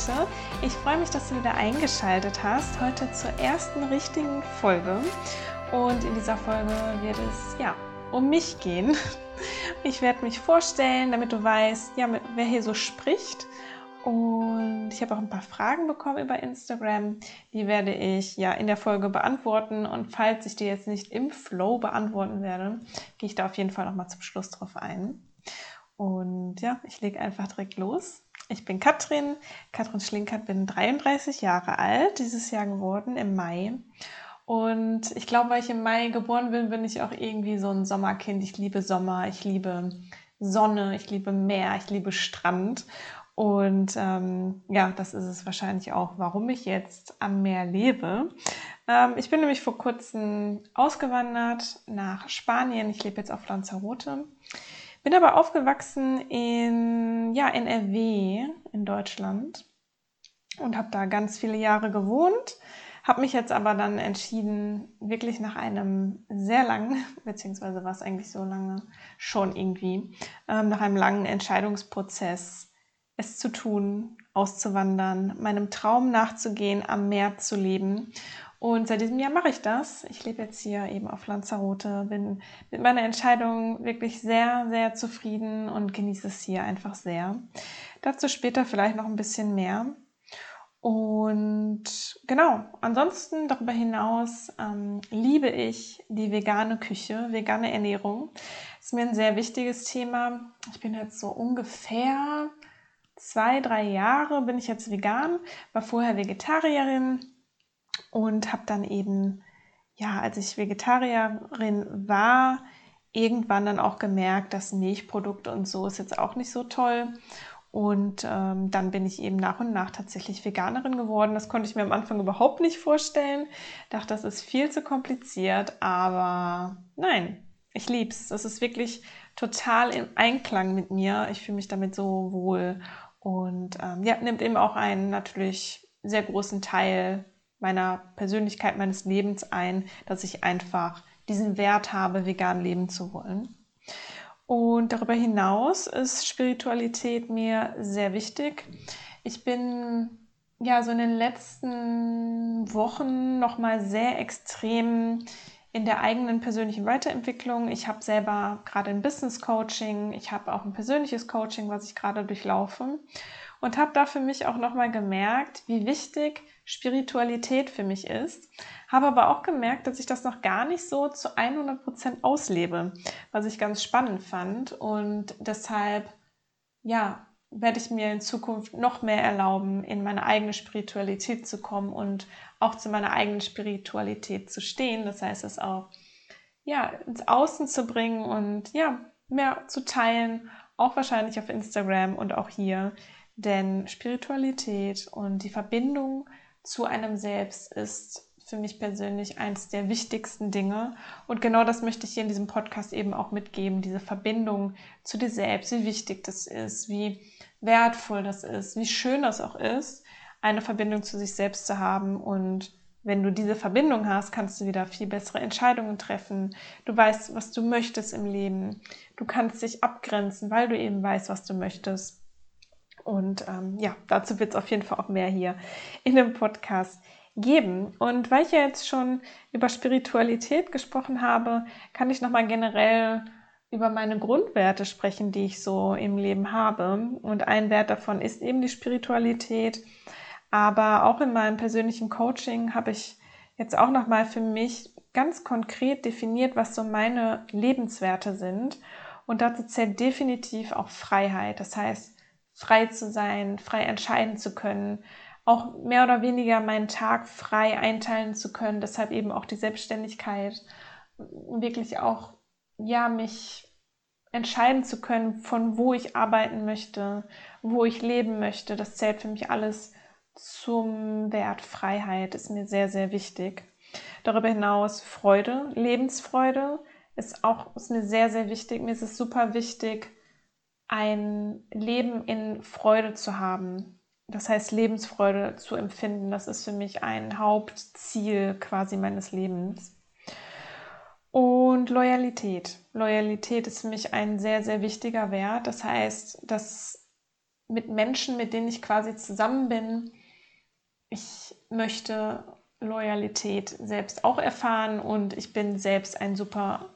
Sonnenseite. Ich freue mich, dass du wieder eingeschaltet hast. Heute zur ersten richtigen Folge. Und in dieser Folge wird es ja um mich gehen. Ich werde mich vorstellen, damit du weißt, ja, wer hier so spricht. Und ich habe auch ein paar Fragen bekommen über Instagram. Die werde ich ja in der Folge beantworten. Und falls ich die jetzt nicht im Flow beantworten werde, gehe ich da auf jeden Fall nochmal zum Schluss drauf ein. Und ja, ich lege einfach direkt los. Ich bin Katrin, Katrin Schlinkert, bin 33 Jahre alt, dieses Jahr geworden im Mai. Und ich glaube, weil ich im Mai geboren bin, bin ich auch irgendwie so ein Sommerkind. Ich liebe Sommer, ich liebe Sonne, ich liebe Meer, ich liebe Strand. Und ähm, ja, das ist es wahrscheinlich auch, warum ich jetzt am Meer lebe. Ähm, ich bin nämlich vor kurzem ausgewandert nach Spanien. Ich lebe jetzt auf Lanzarote. Bin aber aufgewachsen in ja, NRW in Deutschland und habe da ganz viele Jahre gewohnt. Habe mich jetzt aber dann entschieden, wirklich nach einem sehr langen, beziehungsweise war es eigentlich so lange schon irgendwie, ähm, nach einem langen Entscheidungsprozess, es zu tun, auszuwandern, meinem Traum nachzugehen, am Meer zu leben und seit diesem Jahr mache ich das. Ich lebe jetzt hier eben auf Lanzarote, bin mit meiner Entscheidung wirklich sehr, sehr zufrieden und genieße es hier einfach sehr. Dazu später vielleicht noch ein bisschen mehr. Und genau, ansonsten darüber hinaus ähm, liebe ich die vegane Küche, vegane Ernährung. Ist mir ein sehr wichtiges Thema. Ich bin jetzt so ungefähr zwei, drei Jahre bin ich jetzt vegan, war vorher Vegetarierin und habe dann eben, ja, als ich Vegetarierin war, irgendwann dann auch gemerkt, dass Milchprodukte und so ist jetzt auch nicht so toll. Und ähm, dann bin ich eben nach und nach tatsächlich Veganerin geworden. Das konnte ich mir am Anfang überhaupt nicht vorstellen. Dachte, das ist viel zu kompliziert, aber nein, ich lieb's. Das ist wirklich total im Einklang mit mir. Ich fühle mich damit so wohl und ähm, ja, nimmt eben auch einen natürlich sehr großen Teil meiner Persönlichkeit, meines Lebens ein, dass ich einfach diesen Wert habe, vegan leben zu wollen. Und darüber hinaus ist Spiritualität mir sehr wichtig. Ich bin ja so in den letzten Wochen noch mal sehr extrem in der eigenen persönlichen Weiterentwicklung. Ich habe selber gerade ein Business Coaching, ich habe auch ein persönliches Coaching, was ich gerade durchlaufe und habe da für mich auch noch mal gemerkt, wie wichtig Spiritualität für mich ist. Habe aber auch gemerkt, dass ich das noch gar nicht so zu 100 Prozent auslebe, was ich ganz spannend fand. Und deshalb, ja, werde ich mir in Zukunft noch mehr erlauben, in meine eigene Spiritualität zu kommen und auch zu meiner eigenen Spiritualität zu stehen. Das heißt, es auch ja, ins Außen zu bringen und ja, mehr zu teilen, auch wahrscheinlich auf Instagram und auch hier. Denn Spiritualität und die Verbindung zu einem selbst ist für mich persönlich eines der wichtigsten Dinge. Und genau das möchte ich hier in diesem Podcast eben auch mitgeben, diese Verbindung zu dir selbst, wie wichtig das ist, wie wertvoll das ist, wie schön das auch ist, eine Verbindung zu sich selbst zu haben. Und wenn du diese Verbindung hast, kannst du wieder viel bessere Entscheidungen treffen. Du weißt, was du möchtest im Leben. Du kannst dich abgrenzen, weil du eben weißt, was du möchtest. Und ähm, ja, dazu wird es auf jeden Fall auch mehr hier in dem Podcast geben. Und weil ich ja jetzt schon über Spiritualität gesprochen habe, kann ich nochmal generell über meine Grundwerte sprechen, die ich so im Leben habe. Und ein Wert davon ist eben die Spiritualität. Aber auch in meinem persönlichen Coaching habe ich jetzt auch nochmal für mich ganz konkret definiert, was so meine Lebenswerte sind. Und dazu zählt definitiv auch Freiheit. Das heißt, frei zu sein, frei entscheiden zu können, auch mehr oder weniger meinen Tag frei einteilen zu können. Deshalb eben auch die Selbstständigkeit, wirklich auch, ja, mich entscheiden zu können, von wo ich arbeiten möchte, wo ich leben möchte. Das zählt für mich alles zum Wert Freiheit, ist mir sehr, sehr wichtig. Darüber hinaus Freude, Lebensfreude ist auch ist mir sehr, sehr wichtig. Mir ist es super wichtig, ein Leben in Freude zu haben. Das heißt, Lebensfreude zu empfinden, das ist für mich ein Hauptziel quasi meines Lebens. Und Loyalität. Loyalität ist für mich ein sehr, sehr wichtiger Wert. Das heißt, dass mit Menschen, mit denen ich quasi zusammen bin, ich möchte Loyalität selbst auch erfahren und ich bin selbst ein super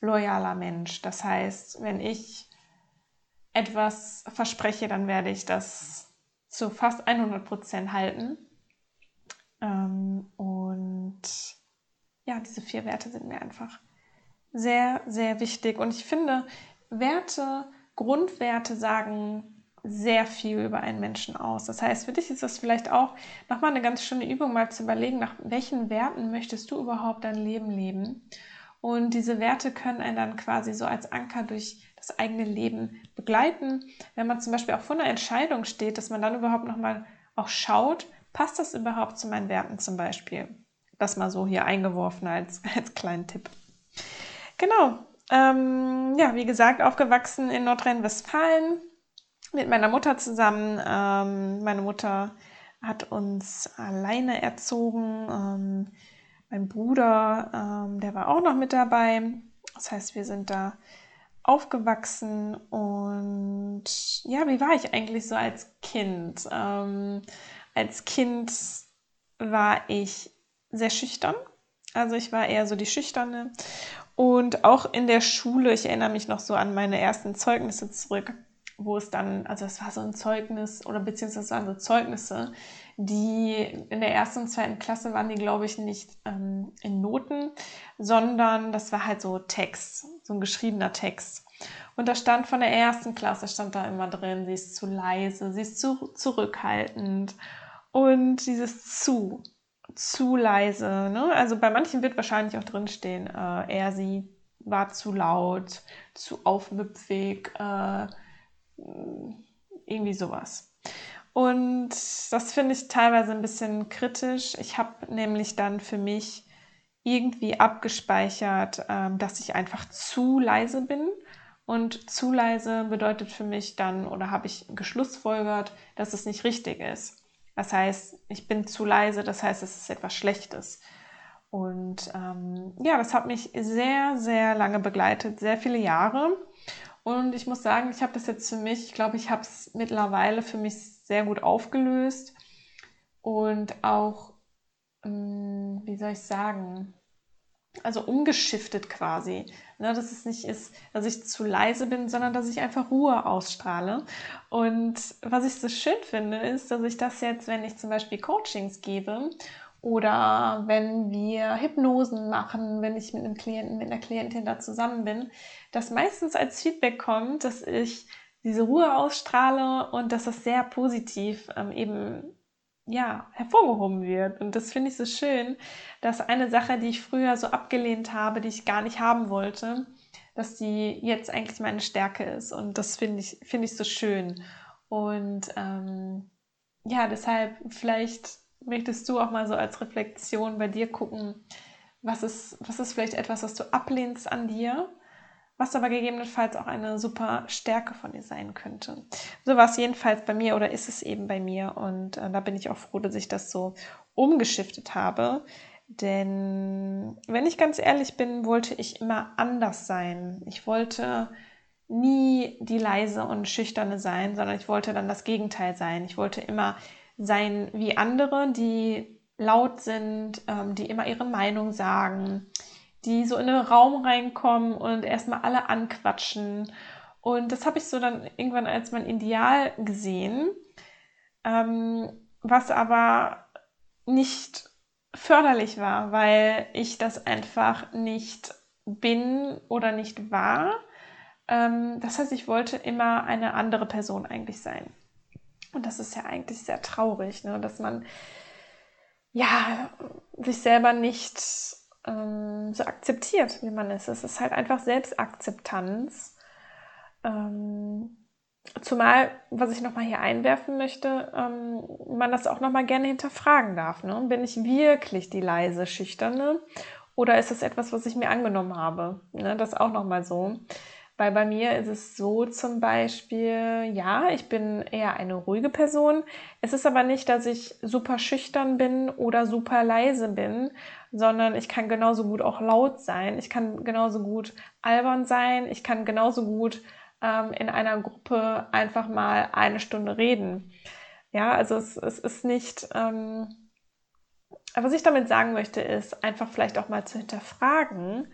loyaler Mensch. Das heißt, wenn ich etwas verspreche, dann werde ich das zu fast 100 Prozent halten. Ähm, und ja, diese vier Werte sind mir einfach sehr, sehr wichtig. Und ich finde, Werte, Grundwerte sagen sehr viel über einen Menschen aus. Das heißt, für dich ist das vielleicht auch nochmal eine ganz schöne Übung, mal zu überlegen, nach welchen Werten möchtest du überhaupt dein Leben leben. Und diese Werte können einen dann quasi so als Anker durch das eigene Leben begleiten. Wenn man zum Beispiel auch vor einer Entscheidung steht, dass man dann überhaupt nochmal auch schaut, passt das überhaupt zu meinen Werten zum Beispiel? Das mal so hier eingeworfen als, als kleinen Tipp. Genau. Ähm, ja, wie gesagt, aufgewachsen in Nordrhein-Westfalen mit meiner Mutter zusammen. Ähm, meine Mutter hat uns alleine erzogen. Ähm, mein Bruder, ähm, der war auch noch mit dabei. Das heißt, wir sind da aufgewachsen und ja, wie war ich eigentlich so als Kind? Ähm, als Kind war ich sehr schüchtern. Also ich war eher so die Schüchterne. Und auch in der Schule, ich erinnere mich noch so an meine ersten Zeugnisse zurück, wo es dann, also es war so ein Zeugnis oder beziehungsweise waren so Zeugnisse, die in der ersten und zweiten Klasse waren die, glaube ich, nicht ähm, in Noten, sondern das war halt so Text, so ein geschriebener Text. Und da stand von der ersten Klasse, stand da immer drin, sie ist zu leise, sie ist zu zurückhaltend. Und dieses zu, zu leise. Ne? Also bei manchen wird wahrscheinlich auch drinstehen, äh, er, sie war zu laut, zu aufmüpfig, äh, irgendwie sowas. Und das finde ich teilweise ein bisschen kritisch. Ich habe nämlich dann für mich irgendwie abgespeichert, ähm, dass ich einfach zu leise bin. Und zu leise bedeutet für mich dann, oder habe ich geschlussfolgert, dass es nicht richtig ist. Das heißt, ich bin zu leise, das heißt, es ist etwas Schlechtes. Und ähm, ja, das hat mich sehr, sehr lange begleitet, sehr viele Jahre. Und ich muss sagen, ich habe das jetzt für mich, ich glaube, ich habe es mittlerweile für mich sehr gut aufgelöst und auch, ähm, wie soll ich sagen, also umgeschiftet quasi. Ne, dass es nicht ist, dass ich zu leise bin, sondern dass ich einfach Ruhe ausstrahle. Und was ich so schön finde, ist, dass ich das jetzt, wenn ich zum Beispiel Coachings gebe oder wenn wir Hypnosen machen, wenn ich mit einem Klienten, mit einer Klientin da zusammen bin, dass meistens als Feedback kommt, dass ich diese Ruhe ausstrahle und dass das sehr positiv ähm, eben ja, hervorgehoben wird. Und das finde ich so schön, dass eine Sache, die ich früher so abgelehnt habe, die ich gar nicht haben wollte, dass die jetzt eigentlich meine Stärke ist. Und das finde ich, finde ich so schön. Und ähm, ja, deshalb vielleicht möchtest du auch mal so als Reflexion bei dir gucken, was ist, was ist vielleicht etwas, was du ablehnst an dir, was aber gegebenenfalls auch eine super Stärke von dir sein könnte. So war es jedenfalls bei mir oder ist es eben bei mir und äh, da bin ich auch froh, dass ich das so umgeschiftet habe. Denn wenn ich ganz ehrlich bin, wollte ich immer anders sein. Ich wollte nie die leise und schüchterne sein, sondern ich wollte dann das Gegenteil sein. Ich wollte immer sein wie andere, die laut sind, ähm, die immer ihre Meinung sagen, die so in den Raum reinkommen und erstmal alle anquatschen. Und das habe ich so dann irgendwann als mein Ideal gesehen, ähm, was aber nicht förderlich war, weil ich das einfach nicht bin oder nicht war. Ähm, das heißt, ich wollte immer eine andere Person eigentlich sein. Und das ist ja eigentlich sehr traurig, ne? dass man ja sich selber nicht ähm, so akzeptiert, wie man ist. Es ist halt einfach Selbstakzeptanz. Ähm, zumal, was ich nochmal hier einwerfen möchte, ähm, man das auch nochmal gerne hinterfragen darf. Ne? Bin ich wirklich die leise, schüchterne? Oder ist das etwas, was ich mir angenommen habe? Ne? Das auch nochmal so. Weil bei mir ist es so zum Beispiel, ja, ich bin eher eine ruhige Person. Es ist aber nicht, dass ich super schüchtern bin oder super leise bin, sondern ich kann genauso gut auch laut sein. Ich kann genauso gut albern sein. Ich kann genauso gut ähm, in einer Gruppe einfach mal eine Stunde reden. Ja, also es, es ist nicht. Ähm, was ich damit sagen möchte, ist einfach vielleicht auch mal zu hinterfragen,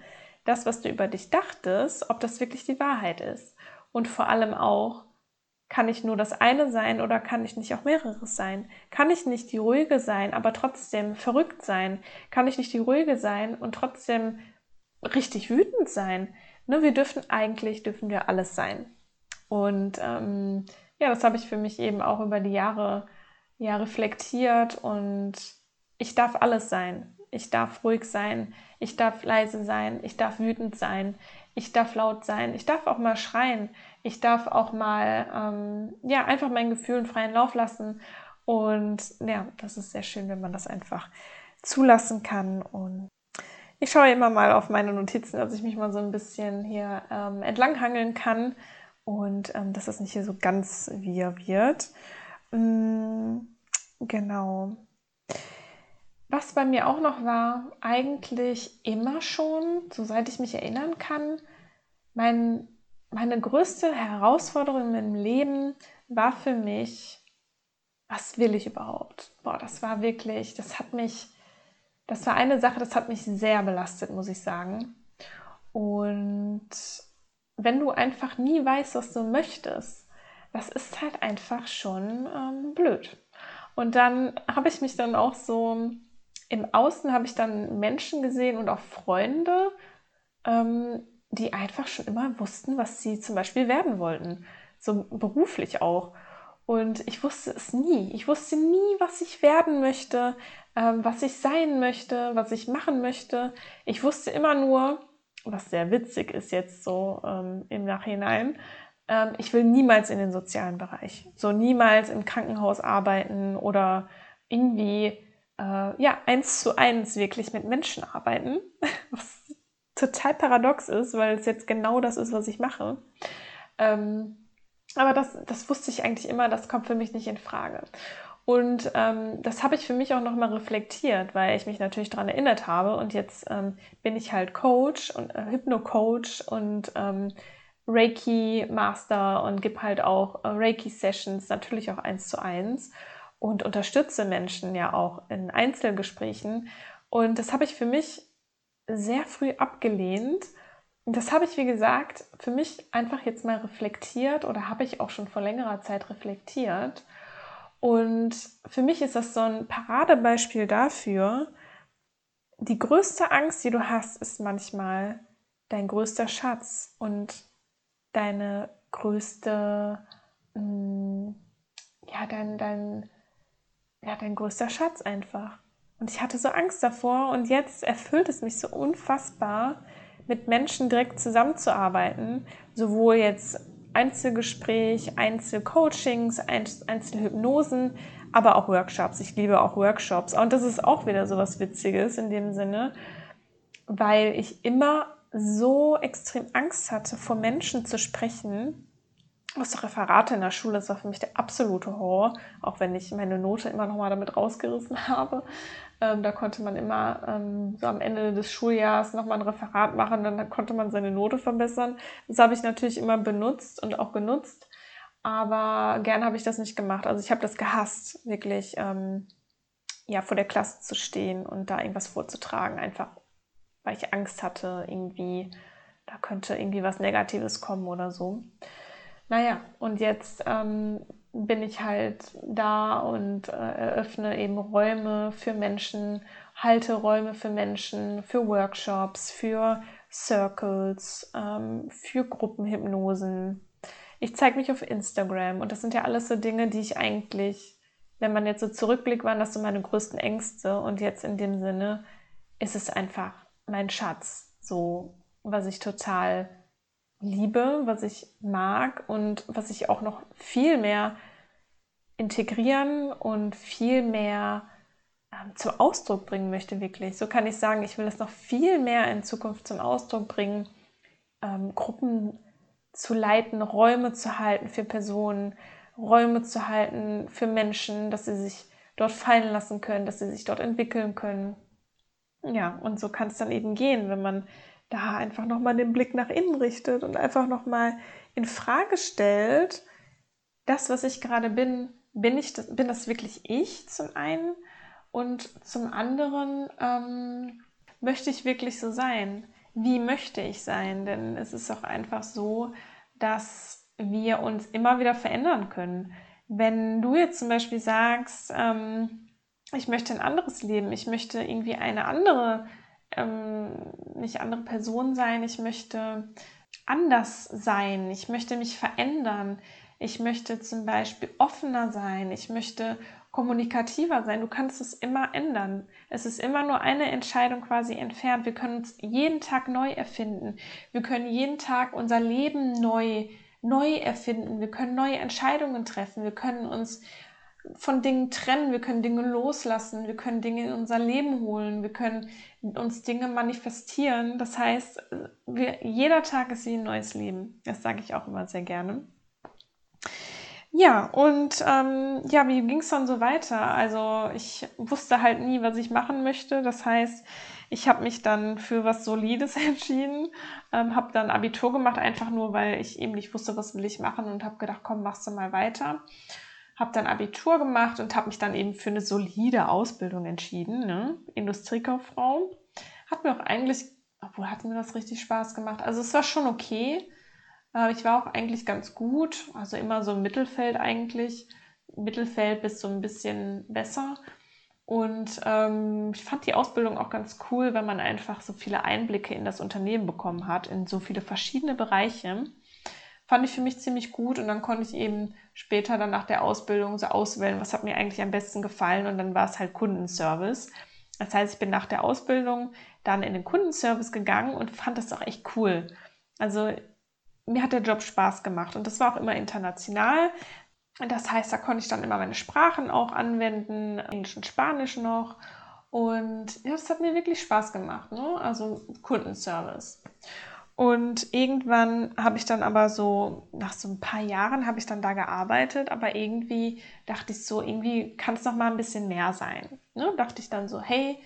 das, was du über dich dachtest, ob das wirklich die Wahrheit ist. Und vor allem auch, kann ich nur das eine sein oder kann ich nicht auch mehreres sein? Kann ich nicht die ruhige sein, aber trotzdem verrückt sein? Kann ich nicht die ruhige sein und trotzdem richtig wütend sein? Ne, wir dürfen eigentlich, dürfen wir alles sein. Und ähm, ja, das habe ich für mich eben auch über die Jahre ja, reflektiert und ich darf alles sein. Ich darf ruhig sein, ich darf leise sein, ich darf wütend sein, ich darf laut sein, ich darf auch mal schreien, ich darf auch mal ähm, ja einfach meinen Gefühlen freien Lauf lassen und ja, das ist sehr schön, wenn man das einfach zulassen kann und ich schaue immer mal auf meine Notizen, dass ich mich mal so ein bisschen hier ähm, entlanghangeln kann und ähm, dass das nicht hier so ganz wir wird. Mm, genau. Was bei mir auch noch war, eigentlich immer schon, so seit ich mich erinnern kann, mein, meine größte Herausforderung im Leben war für mich, was will ich überhaupt? Boah, das war wirklich, das hat mich, das war eine Sache, das hat mich sehr belastet, muss ich sagen. Und wenn du einfach nie weißt, was du möchtest, das ist halt einfach schon ähm, blöd. Und dann habe ich mich dann auch so im Außen habe ich dann Menschen gesehen und auch Freunde, ähm, die einfach schon immer wussten, was sie zum Beispiel werden wollten. So beruflich auch. Und ich wusste es nie. Ich wusste nie, was ich werden möchte, ähm, was ich sein möchte, was ich machen möchte. Ich wusste immer nur, was sehr witzig ist jetzt so ähm, im Nachhinein, ähm, ich will niemals in den sozialen Bereich. So niemals im Krankenhaus arbeiten oder irgendwie äh, ja, eins zu eins wirklich mit Menschen arbeiten, was total paradox ist, weil es jetzt genau das ist, was ich mache. Ähm, aber das, das wusste ich eigentlich immer, das kommt für mich nicht in Frage. Und ähm, das habe ich für mich auch nochmal reflektiert, weil ich mich natürlich daran erinnert habe. Und jetzt ähm, bin ich halt Coach und äh, Hypno-Coach und ähm, Reiki-Master und gebe halt auch äh, Reiki-Sessions, natürlich auch eins zu eins und unterstütze Menschen ja auch in Einzelgesprächen. Und das habe ich für mich sehr früh abgelehnt. Das habe ich, wie gesagt, für mich einfach jetzt mal reflektiert oder habe ich auch schon vor längerer Zeit reflektiert. Und für mich ist das so ein Paradebeispiel dafür, die größte Angst, die du hast, ist manchmal dein größter Schatz und deine größte, mm, ja, dein, dein, ja, dein größter Schatz einfach. Und ich hatte so Angst davor und jetzt erfüllt es mich so unfassbar, mit Menschen direkt zusammenzuarbeiten, sowohl jetzt Einzelgespräch, Einzelcoachings, Einzelhypnosen, aber auch Workshops. Ich liebe auch Workshops. Und das ist auch wieder so was Witziges in dem Sinne, weil ich immer so extrem Angst hatte, vor Menschen zu sprechen, der Referate in der Schule, das war für mich der absolute Horror, auch wenn ich meine Note immer noch mal damit rausgerissen habe. Ähm, da konnte man immer ähm, so am Ende des Schuljahres noch mal ein Referat machen, dann konnte man seine Note verbessern. Das habe ich natürlich immer benutzt und auch genutzt, aber gern habe ich das nicht gemacht. Also ich habe das gehasst, wirklich ähm, ja vor der Klasse zu stehen und da irgendwas vorzutragen, einfach weil ich Angst hatte, irgendwie da könnte irgendwie was Negatives kommen oder so. Naja, und jetzt ähm, bin ich halt da und äh, eröffne eben Räume für Menschen, halte Räume für Menschen, für Workshops, für Circles, ähm, für Gruppenhypnosen. Ich zeige mich auf Instagram und das sind ja alles so Dinge, die ich eigentlich, wenn man jetzt so zurückblickt, waren das so meine größten Ängste und jetzt in dem Sinne ist es einfach mein Schatz, so was ich total liebe, was ich mag und was ich auch noch viel mehr integrieren und viel mehr ähm, zum Ausdruck bringen möchte, wirklich. So kann ich sagen, ich will es noch viel mehr in Zukunft zum Ausdruck bringen, ähm, Gruppen zu leiten, Räume zu halten für Personen, Räume zu halten für Menschen, dass sie sich dort fallen lassen können, dass sie sich dort entwickeln können. Ja, und so kann es dann eben gehen, wenn man da einfach nochmal den Blick nach innen richtet und einfach nochmal in Frage stellt, das, was ich gerade bin, bin ich das, bin das wirklich ich zum einen und zum anderen ähm, möchte ich wirklich so sein? Wie möchte ich sein? Denn es ist auch einfach so, dass wir uns immer wieder verändern können. Wenn du jetzt zum Beispiel sagst, ähm, ich möchte ein anderes Leben, ich möchte irgendwie eine andere, ähm, nicht andere Person sein, ich möchte anders sein, ich möchte mich verändern, ich möchte zum Beispiel offener sein, ich möchte kommunikativer sein. Du kannst es immer ändern. Es ist immer nur eine Entscheidung quasi entfernt. Wir können uns jeden Tag neu erfinden. Wir können jeden Tag unser Leben neu, neu erfinden. Wir können neue Entscheidungen treffen. Wir können uns von Dingen trennen. Wir können Dinge loslassen. Wir können Dinge in unser Leben holen. Wir können uns Dinge manifestieren. Das heißt, wir, jeder Tag ist wie ein neues Leben. Das sage ich auch immer sehr gerne. Ja, und ähm, ja, wie ging es dann so weiter? Also ich wusste halt nie, was ich machen möchte. Das heißt, ich habe mich dann für was Solides entschieden, ähm, habe dann Abitur gemacht, einfach nur, weil ich eben nicht wusste, was will ich machen und habe gedacht, komm, machst du mal weiter. Habe dann Abitur gemacht und habe mich dann eben für eine solide Ausbildung entschieden, ne? Industriekauffrau. Hat mir auch eigentlich, obwohl hat mir das richtig Spaß gemacht. Also es war schon okay ich war auch eigentlich ganz gut, also immer so im Mittelfeld eigentlich. Mittelfeld bis so ein bisschen besser. Und ähm, ich fand die Ausbildung auch ganz cool, weil man einfach so viele Einblicke in das Unternehmen bekommen hat, in so viele verschiedene Bereiche. Fand ich für mich ziemlich gut und dann konnte ich eben später dann nach der Ausbildung so auswählen, was hat mir eigentlich am besten gefallen und dann war es halt Kundenservice. Das heißt, ich bin nach der Ausbildung dann in den Kundenservice gegangen und fand das auch echt cool. Also mir hat der Job Spaß gemacht und das war auch immer international. Das heißt, da konnte ich dann immer meine Sprachen auch anwenden, Englisch und Spanisch noch. Und ja, das hat mir wirklich Spaß gemacht, ne? also Kundenservice. Und irgendwann habe ich dann aber so, nach so ein paar Jahren habe ich dann da gearbeitet, aber irgendwie dachte ich so, irgendwie kann es noch mal ein bisschen mehr sein. Ne? Dachte ich dann so, hey,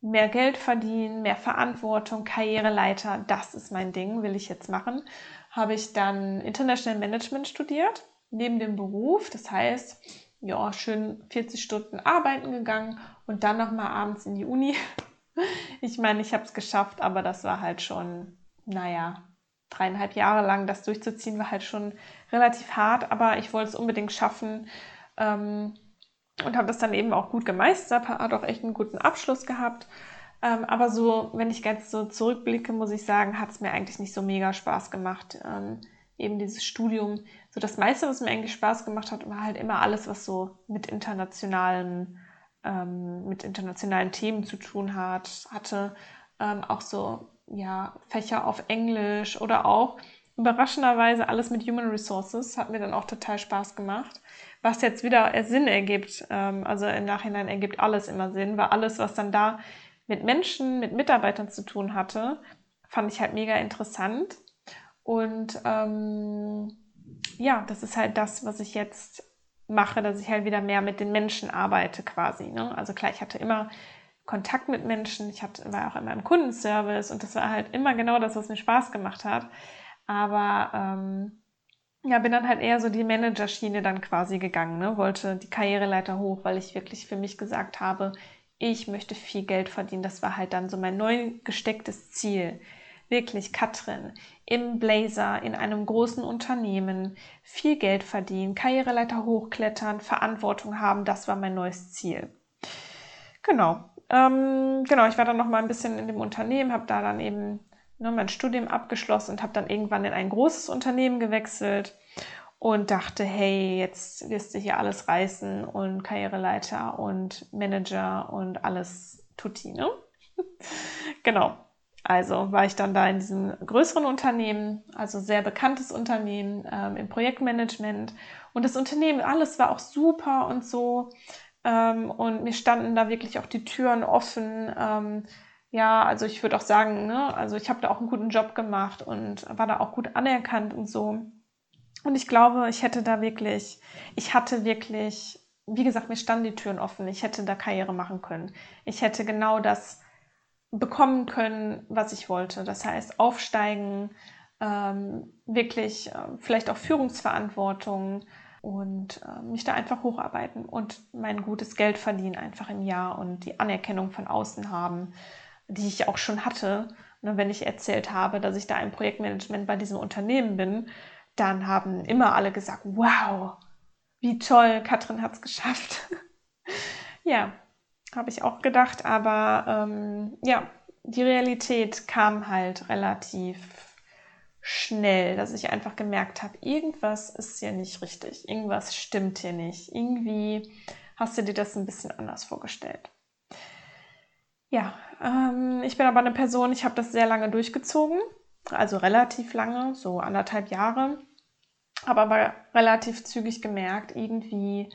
mehr Geld verdienen, mehr Verantwortung, Karriereleiter, das ist mein Ding, will ich jetzt machen. Habe ich dann International Management studiert, neben dem Beruf. Das heißt, ja, schön 40 Stunden arbeiten gegangen und dann nochmal abends in die Uni. Ich meine, ich habe es geschafft, aber das war halt schon, naja, dreieinhalb Jahre lang das durchzuziehen, war halt schon relativ hart, aber ich wollte es unbedingt schaffen. Ähm, und habe das dann eben auch gut gemeistert, hat auch echt einen guten Abschluss gehabt. Ähm, aber so, wenn ich ganz so zurückblicke, muss ich sagen, hat es mir eigentlich nicht so mega Spaß gemacht. Ähm, eben dieses Studium. So das meiste, was mir eigentlich Spaß gemacht hat, war halt immer alles, was so mit internationalen, ähm, mit internationalen Themen zu tun hat, hatte. Ähm, auch so, ja, Fächer auf Englisch oder auch überraschenderweise alles mit Human Resources hat mir dann auch total Spaß gemacht was jetzt wieder Sinn ergibt. Ähm, also im Nachhinein ergibt alles immer Sinn, weil alles, was dann da mit Menschen, mit Mitarbeitern zu tun hatte, fand ich halt mega interessant. Und ähm, ja, das ist halt das, was ich jetzt mache, dass ich halt wieder mehr mit den Menschen arbeite quasi. Ne? Also klar, ich hatte immer Kontakt mit Menschen, ich hatte, war auch immer im Kundenservice und das war halt immer genau das, was mir Spaß gemacht hat. Aber ähm, ja, bin dann halt eher so die Managerschiene dann quasi gegangen, ne? wollte die Karriereleiter hoch, weil ich wirklich für mich gesagt habe, ich möchte viel Geld verdienen. Das war halt dann so mein neu gestecktes Ziel. Wirklich, Katrin, im Blazer, in einem großen Unternehmen, viel Geld verdienen, Karriereleiter hochklettern, Verantwortung haben, das war mein neues Ziel. Genau. Ähm, genau, ich war dann noch mal ein bisschen in dem Unternehmen, habe da dann eben ne, mein Studium abgeschlossen und habe dann irgendwann in ein großes Unternehmen gewechselt und dachte, hey, jetzt wirst du hier alles reißen und Karriereleiter und Manager und alles tutti, ne? genau. Also war ich dann da in diesem größeren Unternehmen, also sehr bekanntes Unternehmen ähm, im Projektmanagement. Und das Unternehmen, alles war auch super und so. Ähm, und mir standen da wirklich auch die Türen offen. Ähm, ja, also ich würde auch sagen, ne, also ich habe da auch einen guten Job gemacht und war da auch gut anerkannt und so. Und ich glaube, ich hätte da wirklich, ich hatte wirklich, wie gesagt, mir standen die Türen offen. Ich hätte da Karriere machen können. Ich hätte genau das bekommen können, was ich wollte. Das heißt, aufsteigen, ähm, wirklich äh, vielleicht auch Führungsverantwortung und äh, mich da einfach hocharbeiten und mein gutes Geld verdienen einfach im Jahr und die Anerkennung von außen haben die ich auch schon hatte. Und ne, wenn ich erzählt habe, dass ich da im Projektmanagement bei diesem Unternehmen bin, dann haben immer alle gesagt, wow, wie toll, Katrin hat es geschafft. ja, habe ich auch gedacht, aber ähm, ja, die Realität kam halt relativ schnell, dass ich einfach gemerkt habe, irgendwas ist hier nicht richtig, irgendwas stimmt hier nicht, irgendwie hast du dir das ein bisschen anders vorgestellt. Ja, ähm, ich bin aber eine Person, ich habe das sehr lange durchgezogen, also relativ lange, so anderthalb Jahre, habe aber relativ zügig gemerkt, irgendwie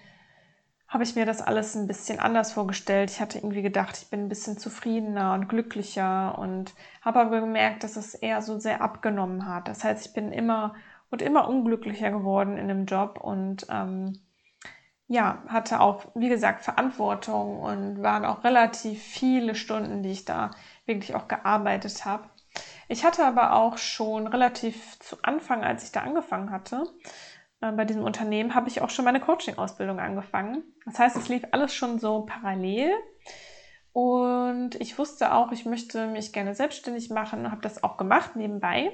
habe ich mir das alles ein bisschen anders vorgestellt. Ich hatte irgendwie gedacht, ich bin ein bisschen zufriedener und glücklicher und habe aber gemerkt, dass es eher so sehr abgenommen hat. Das heißt, ich bin immer und immer unglücklicher geworden in dem Job und ähm, ja, hatte auch, wie gesagt, Verantwortung und waren auch relativ viele Stunden, die ich da wirklich auch gearbeitet habe. Ich hatte aber auch schon relativ zu Anfang, als ich da angefangen hatte, äh, bei diesem Unternehmen, habe ich auch schon meine Coaching-Ausbildung angefangen. Das heißt, es lief alles schon so parallel. Und ich wusste auch, ich möchte mich gerne selbstständig machen, habe das auch gemacht nebenbei.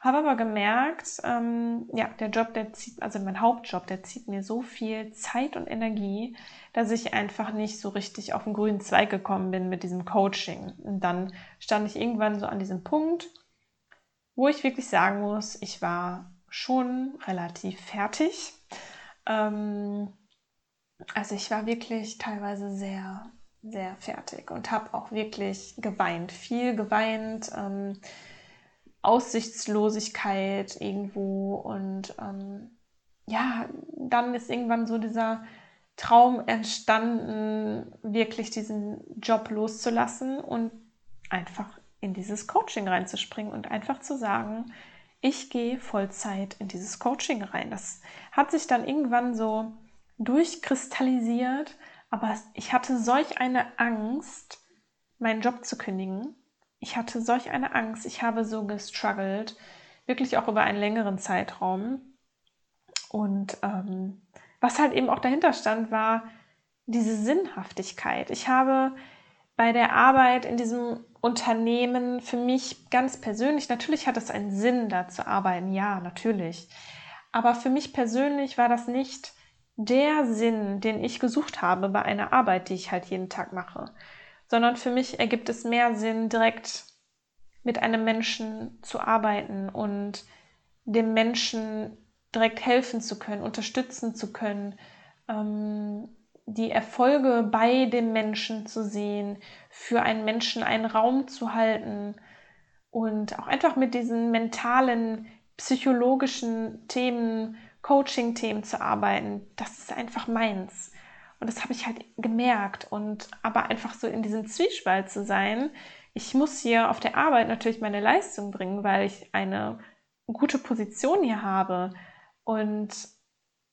Habe aber gemerkt, ähm, ja, der Job, der zieht, also mein Hauptjob, der zieht mir so viel Zeit und Energie, dass ich einfach nicht so richtig auf den grünen Zweig gekommen bin mit diesem Coaching. Und dann stand ich irgendwann so an diesem Punkt, wo ich wirklich sagen muss, ich war schon relativ fertig. Ähm, also ich war wirklich teilweise sehr, sehr fertig und habe auch wirklich geweint, viel geweint. Ähm, Aussichtslosigkeit irgendwo und ähm, ja, dann ist irgendwann so dieser Traum entstanden, wirklich diesen Job loszulassen und einfach in dieses Coaching reinzuspringen und einfach zu sagen, ich gehe Vollzeit in dieses Coaching rein. Das hat sich dann irgendwann so durchkristallisiert, aber ich hatte solch eine Angst, meinen Job zu kündigen, ich hatte solch eine Angst, ich habe so gestruggelt, wirklich auch über einen längeren Zeitraum. Und ähm, was halt eben auch dahinter stand, war diese Sinnhaftigkeit. Ich habe bei der Arbeit in diesem Unternehmen für mich ganz persönlich, natürlich hat es einen Sinn, da zu arbeiten, ja, natürlich. Aber für mich persönlich war das nicht der Sinn, den ich gesucht habe bei einer Arbeit, die ich halt jeden Tag mache sondern für mich ergibt es mehr Sinn, direkt mit einem Menschen zu arbeiten und dem Menschen direkt helfen zu können, unterstützen zu können, ähm, die Erfolge bei dem Menschen zu sehen, für einen Menschen einen Raum zu halten und auch einfach mit diesen mentalen, psychologischen Themen, Coaching-Themen zu arbeiten. Das ist einfach meins. Und das habe ich halt gemerkt. Und aber einfach so in diesem Zwiespalt zu sein, ich muss hier auf der Arbeit natürlich meine Leistung bringen, weil ich eine gute Position hier habe. Und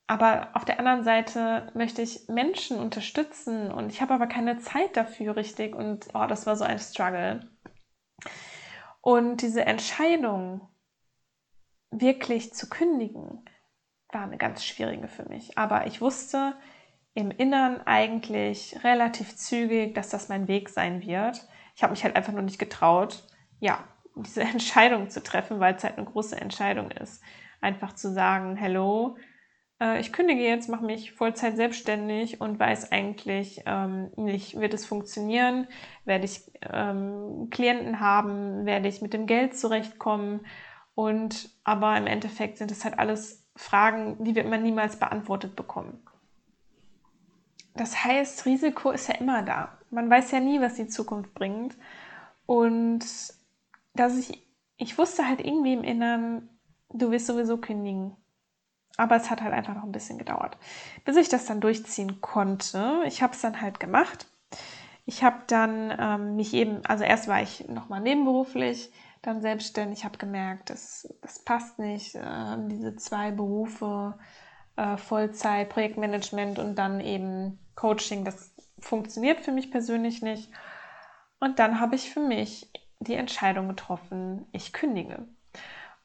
aber auf der anderen Seite möchte ich Menschen unterstützen und ich habe aber keine Zeit dafür richtig. Und oh, das war so ein Struggle. Und diese Entscheidung, wirklich zu kündigen, war eine ganz schwierige für mich. Aber ich wusste, im Innern eigentlich relativ zügig, dass das mein Weg sein wird. Ich habe mich halt einfach nur nicht getraut, ja, diese Entscheidung zu treffen, weil es halt eine große Entscheidung ist. Einfach zu sagen, hello, äh, ich kündige jetzt, mache mich Vollzeit selbstständig und weiß eigentlich ähm, nicht, wird es funktionieren, werde ich ähm, Klienten haben, werde ich mit dem Geld zurechtkommen und aber im Endeffekt sind es halt alles Fragen, die wird man niemals beantwortet bekommen. Das heißt, Risiko ist ja immer da. Man weiß ja nie, was die Zukunft bringt. Und dass ich, ich wusste halt irgendwie im Inneren, du wirst sowieso kündigen. Aber es hat halt einfach noch ein bisschen gedauert, bis ich das dann durchziehen konnte. Ich habe es dann halt gemacht. Ich habe dann ähm, mich eben, also erst war ich nochmal nebenberuflich, dann selbstständig, habe gemerkt, das, das passt nicht, äh, diese zwei Berufe, äh, Vollzeit, Projektmanagement und dann eben Coaching, das funktioniert für mich persönlich nicht. Und dann habe ich für mich die Entscheidung getroffen, ich kündige.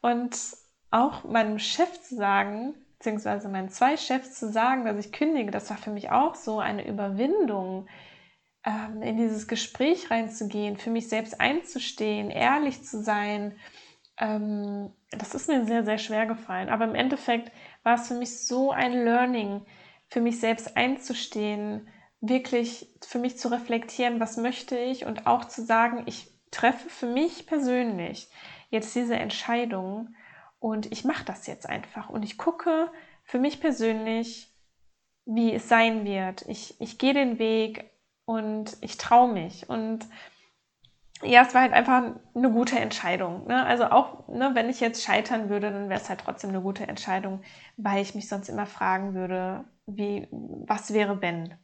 Und auch meinem Chef zu sagen, beziehungsweise meinen zwei Chefs zu sagen, dass ich kündige, das war für mich auch so eine Überwindung, ähm, in dieses Gespräch reinzugehen, für mich selbst einzustehen, ehrlich zu sein. Ähm, das ist mir sehr, sehr schwer gefallen. Aber im Endeffekt war es für mich so ein Learning, für mich selbst einzustehen, wirklich für mich zu reflektieren, was möchte ich und auch zu sagen, ich treffe für mich persönlich jetzt diese Entscheidung und ich mache das jetzt einfach und ich gucke für mich persönlich, wie es sein wird. Ich, ich gehe den Weg und ich traue mich und ja, es war halt einfach eine gute Entscheidung. Ne? Also auch, ne, wenn ich jetzt scheitern würde, dann wäre es halt trotzdem eine gute Entscheidung, weil ich mich sonst immer fragen würde, wie, was wäre, wenn?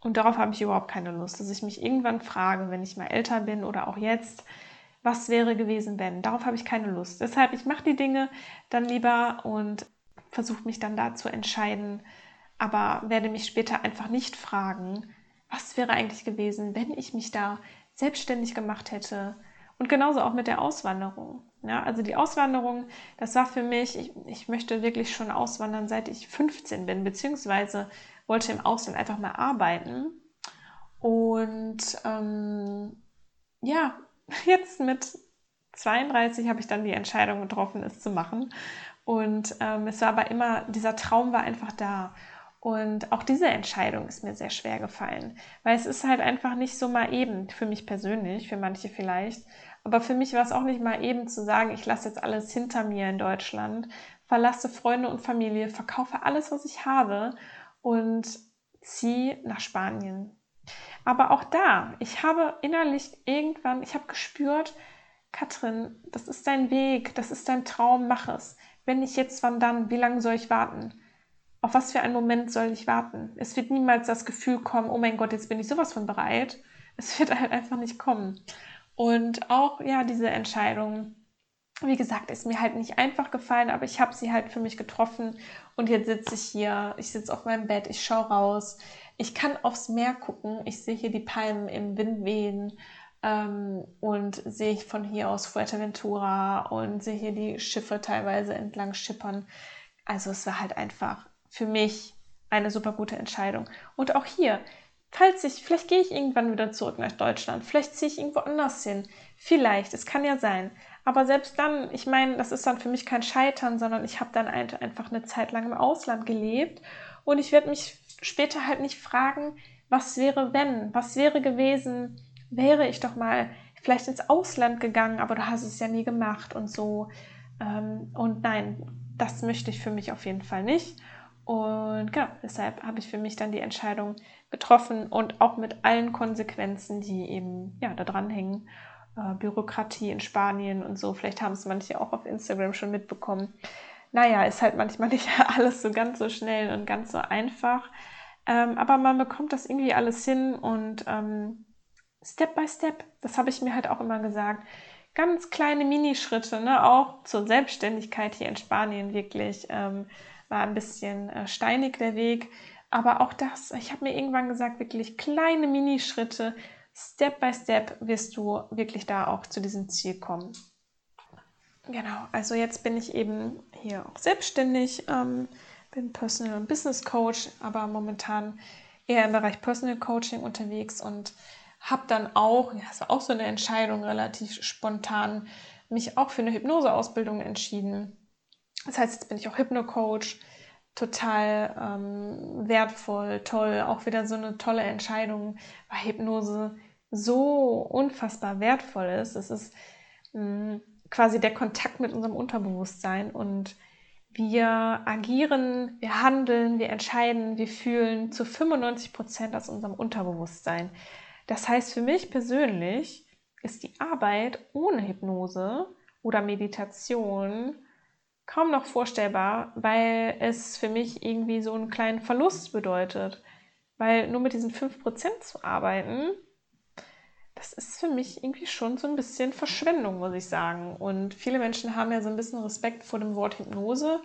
Und darauf habe ich überhaupt keine Lust, dass ich mich irgendwann frage, wenn ich mal älter bin oder auch jetzt, was wäre gewesen, wenn? Darauf habe ich keine Lust. Deshalb, ich mache die Dinge dann lieber und versuche mich dann da zu entscheiden, aber werde mich später einfach nicht fragen, was wäre eigentlich gewesen, wenn ich mich da selbstständig gemacht hätte. Und genauso auch mit der Auswanderung. Ja, also die Auswanderung, das war für mich, ich, ich möchte wirklich schon auswandern, seit ich 15 bin, beziehungsweise wollte im Ausland einfach mal arbeiten. Und ähm, ja, jetzt mit 32 habe ich dann die Entscheidung getroffen, es zu machen. Und ähm, es war aber immer, dieser Traum war einfach da. Und auch diese Entscheidung ist mir sehr schwer gefallen, weil es ist halt einfach nicht so mal eben, für mich persönlich, für manche vielleicht. Aber für mich war es auch nicht mal eben zu sagen, ich lasse jetzt alles hinter mir in Deutschland, verlasse Freunde und Familie, verkaufe alles, was ich habe und ziehe nach Spanien. Aber auch da, ich habe innerlich irgendwann, ich habe gespürt, Katrin, das ist dein Weg, das ist dein Traum, mach es. Wenn nicht jetzt, wann dann? Wie lange soll ich warten? Auf was für einen Moment soll ich warten? Es wird niemals das Gefühl kommen, oh mein Gott, jetzt bin ich sowas von bereit. Es wird halt einfach nicht kommen. Und auch, ja, diese Entscheidung, wie gesagt, ist mir halt nicht einfach gefallen, aber ich habe sie halt für mich getroffen und jetzt sitze ich hier, ich sitze auf meinem Bett, ich schaue raus, ich kann aufs Meer gucken, ich sehe hier die Palmen im Wind wehen ähm, und sehe von hier aus Fuerteventura und sehe hier die Schiffe teilweise entlang schippern. Also es war halt einfach für mich eine super gute Entscheidung. Und auch hier, falls ich, vielleicht gehe ich irgendwann wieder zurück nach Deutschland, vielleicht ziehe ich irgendwo anders hin, vielleicht, es kann ja sein. Aber selbst dann, ich meine, das ist dann für mich kein Scheitern, sondern ich habe dann einfach eine Zeit lang im Ausland gelebt und ich werde mich später halt nicht fragen, was wäre wenn, was wäre gewesen, wäre ich doch mal vielleicht ins Ausland gegangen, aber du hast es ja nie gemacht und so. Ähm, und nein, das möchte ich für mich auf jeden Fall nicht. Und genau, deshalb habe ich für mich dann die Entscheidung getroffen und auch mit allen Konsequenzen, die eben ja da dran hängen äh, Bürokratie in Spanien und so. Vielleicht haben es manche auch auf Instagram schon mitbekommen. Naja, ist halt manchmal nicht alles so ganz so schnell und ganz so einfach. Ähm, aber man bekommt das irgendwie alles hin und ähm, Step by Step, das habe ich mir halt auch immer gesagt. Ganz kleine Minischritte, ne? auch zur Selbstständigkeit hier in Spanien wirklich. Ähm, war ein bisschen äh, steinig der Weg. Aber auch das, ich habe mir irgendwann gesagt, wirklich kleine Minischritte, Step by Step wirst du wirklich da auch zu diesem Ziel kommen. Genau, also jetzt bin ich eben hier auch selbstständig, ähm, bin Personal und Business Coach, aber momentan eher im Bereich Personal Coaching unterwegs und habe dann auch, ja, das war auch so eine Entscheidung, relativ spontan, mich auch für eine Hypnoseausbildung entschieden. Das heißt, jetzt bin ich auch Hypno-Coach, total ähm, wertvoll, toll, auch wieder so eine tolle Entscheidung, weil Hypnose so unfassbar wertvoll ist. Es ist mh, mm, quasi der Kontakt mit unserem Unterbewusstsein und wir agieren, wir handeln, wir entscheiden, wir fühlen zu 95 Prozent aus unserem Unterbewusstsein. Das heißt, für mich persönlich ist die Arbeit ohne Hypnose oder Meditation kaum noch vorstellbar, weil es für mich irgendwie so einen kleinen Verlust bedeutet. Weil nur mit diesen 5% zu arbeiten, das ist für mich irgendwie schon so ein bisschen Verschwendung, muss ich sagen. Und viele Menschen haben ja so ein bisschen Respekt vor dem Wort Hypnose.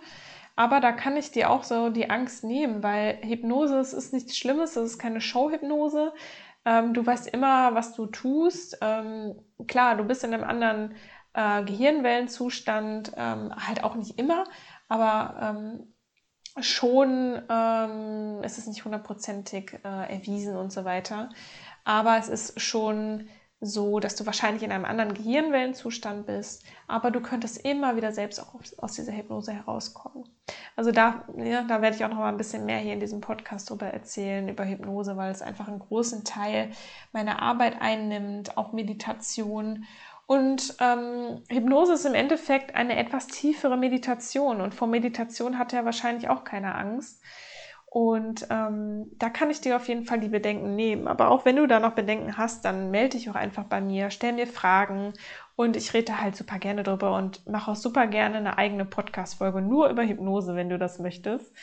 Aber da kann ich dir auch so die Angst nehmen, weil Hypnose, ist nichts Schlimmes, das ist keine Showhypnose. Ähm, du weißt immer, was du tust. Ähm, klar, du bist in einem anderen äh, Gehirnwellenzustand, ähm, halt auch nicht immer, aber ähm, schon ähm, ist es nicht hundertprozentig äh, erwiesen und so weiter. Aber es ist schon so, dass du wahrscheinlich in einem anderen Gehirnwellenzustand bist, aber du könntest immer wieder selbst auch aus dieser Hypnose herauskommen. Also da, ja, da werde ich auch noch mal ein bisschen mehr hier in diesem Podcast darüber erzählen, über Hypnose, weil es einfach einen großen Teil meiner Arbeit einnimmt, auch Meditation. Und ähm, Hypnose ist im Endeffekt eine etwas tiefere Meditation und vor Meditation hat er wahrscheinlich auch keine Angst. Und ähm, da kann ich dir auf jeden Fall die Bedenken nehmen. Aber auch wenn du da noch Bedenken hast, dann melde dich auch einfach bei mir, stell mir Fragen und ich rede halt super gerne drüber und mache auch super gerne eine eigene Podcast-Folge nur über Hypnose, wenn du das möchtest.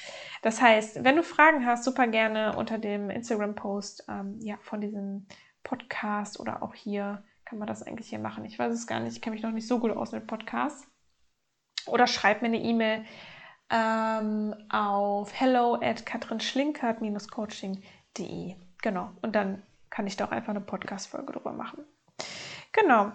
Das heißt, wenn du Fragen hast, super gerne unter dem Instagram-Post ähm, ja, von diesem Podcast oder auch hier kann man das eigentlich hier machen. Ich weiß es gar nicht, ich kenne mich noch nicht so gut aus mit Podcasts. Oder schreib mir eine E-Mail ähm, auf hello at katrinschlinkert-coaching.de. Genau. Und dann kann ich da auch einfach eine Podcast-Folge drüber machen. Genau.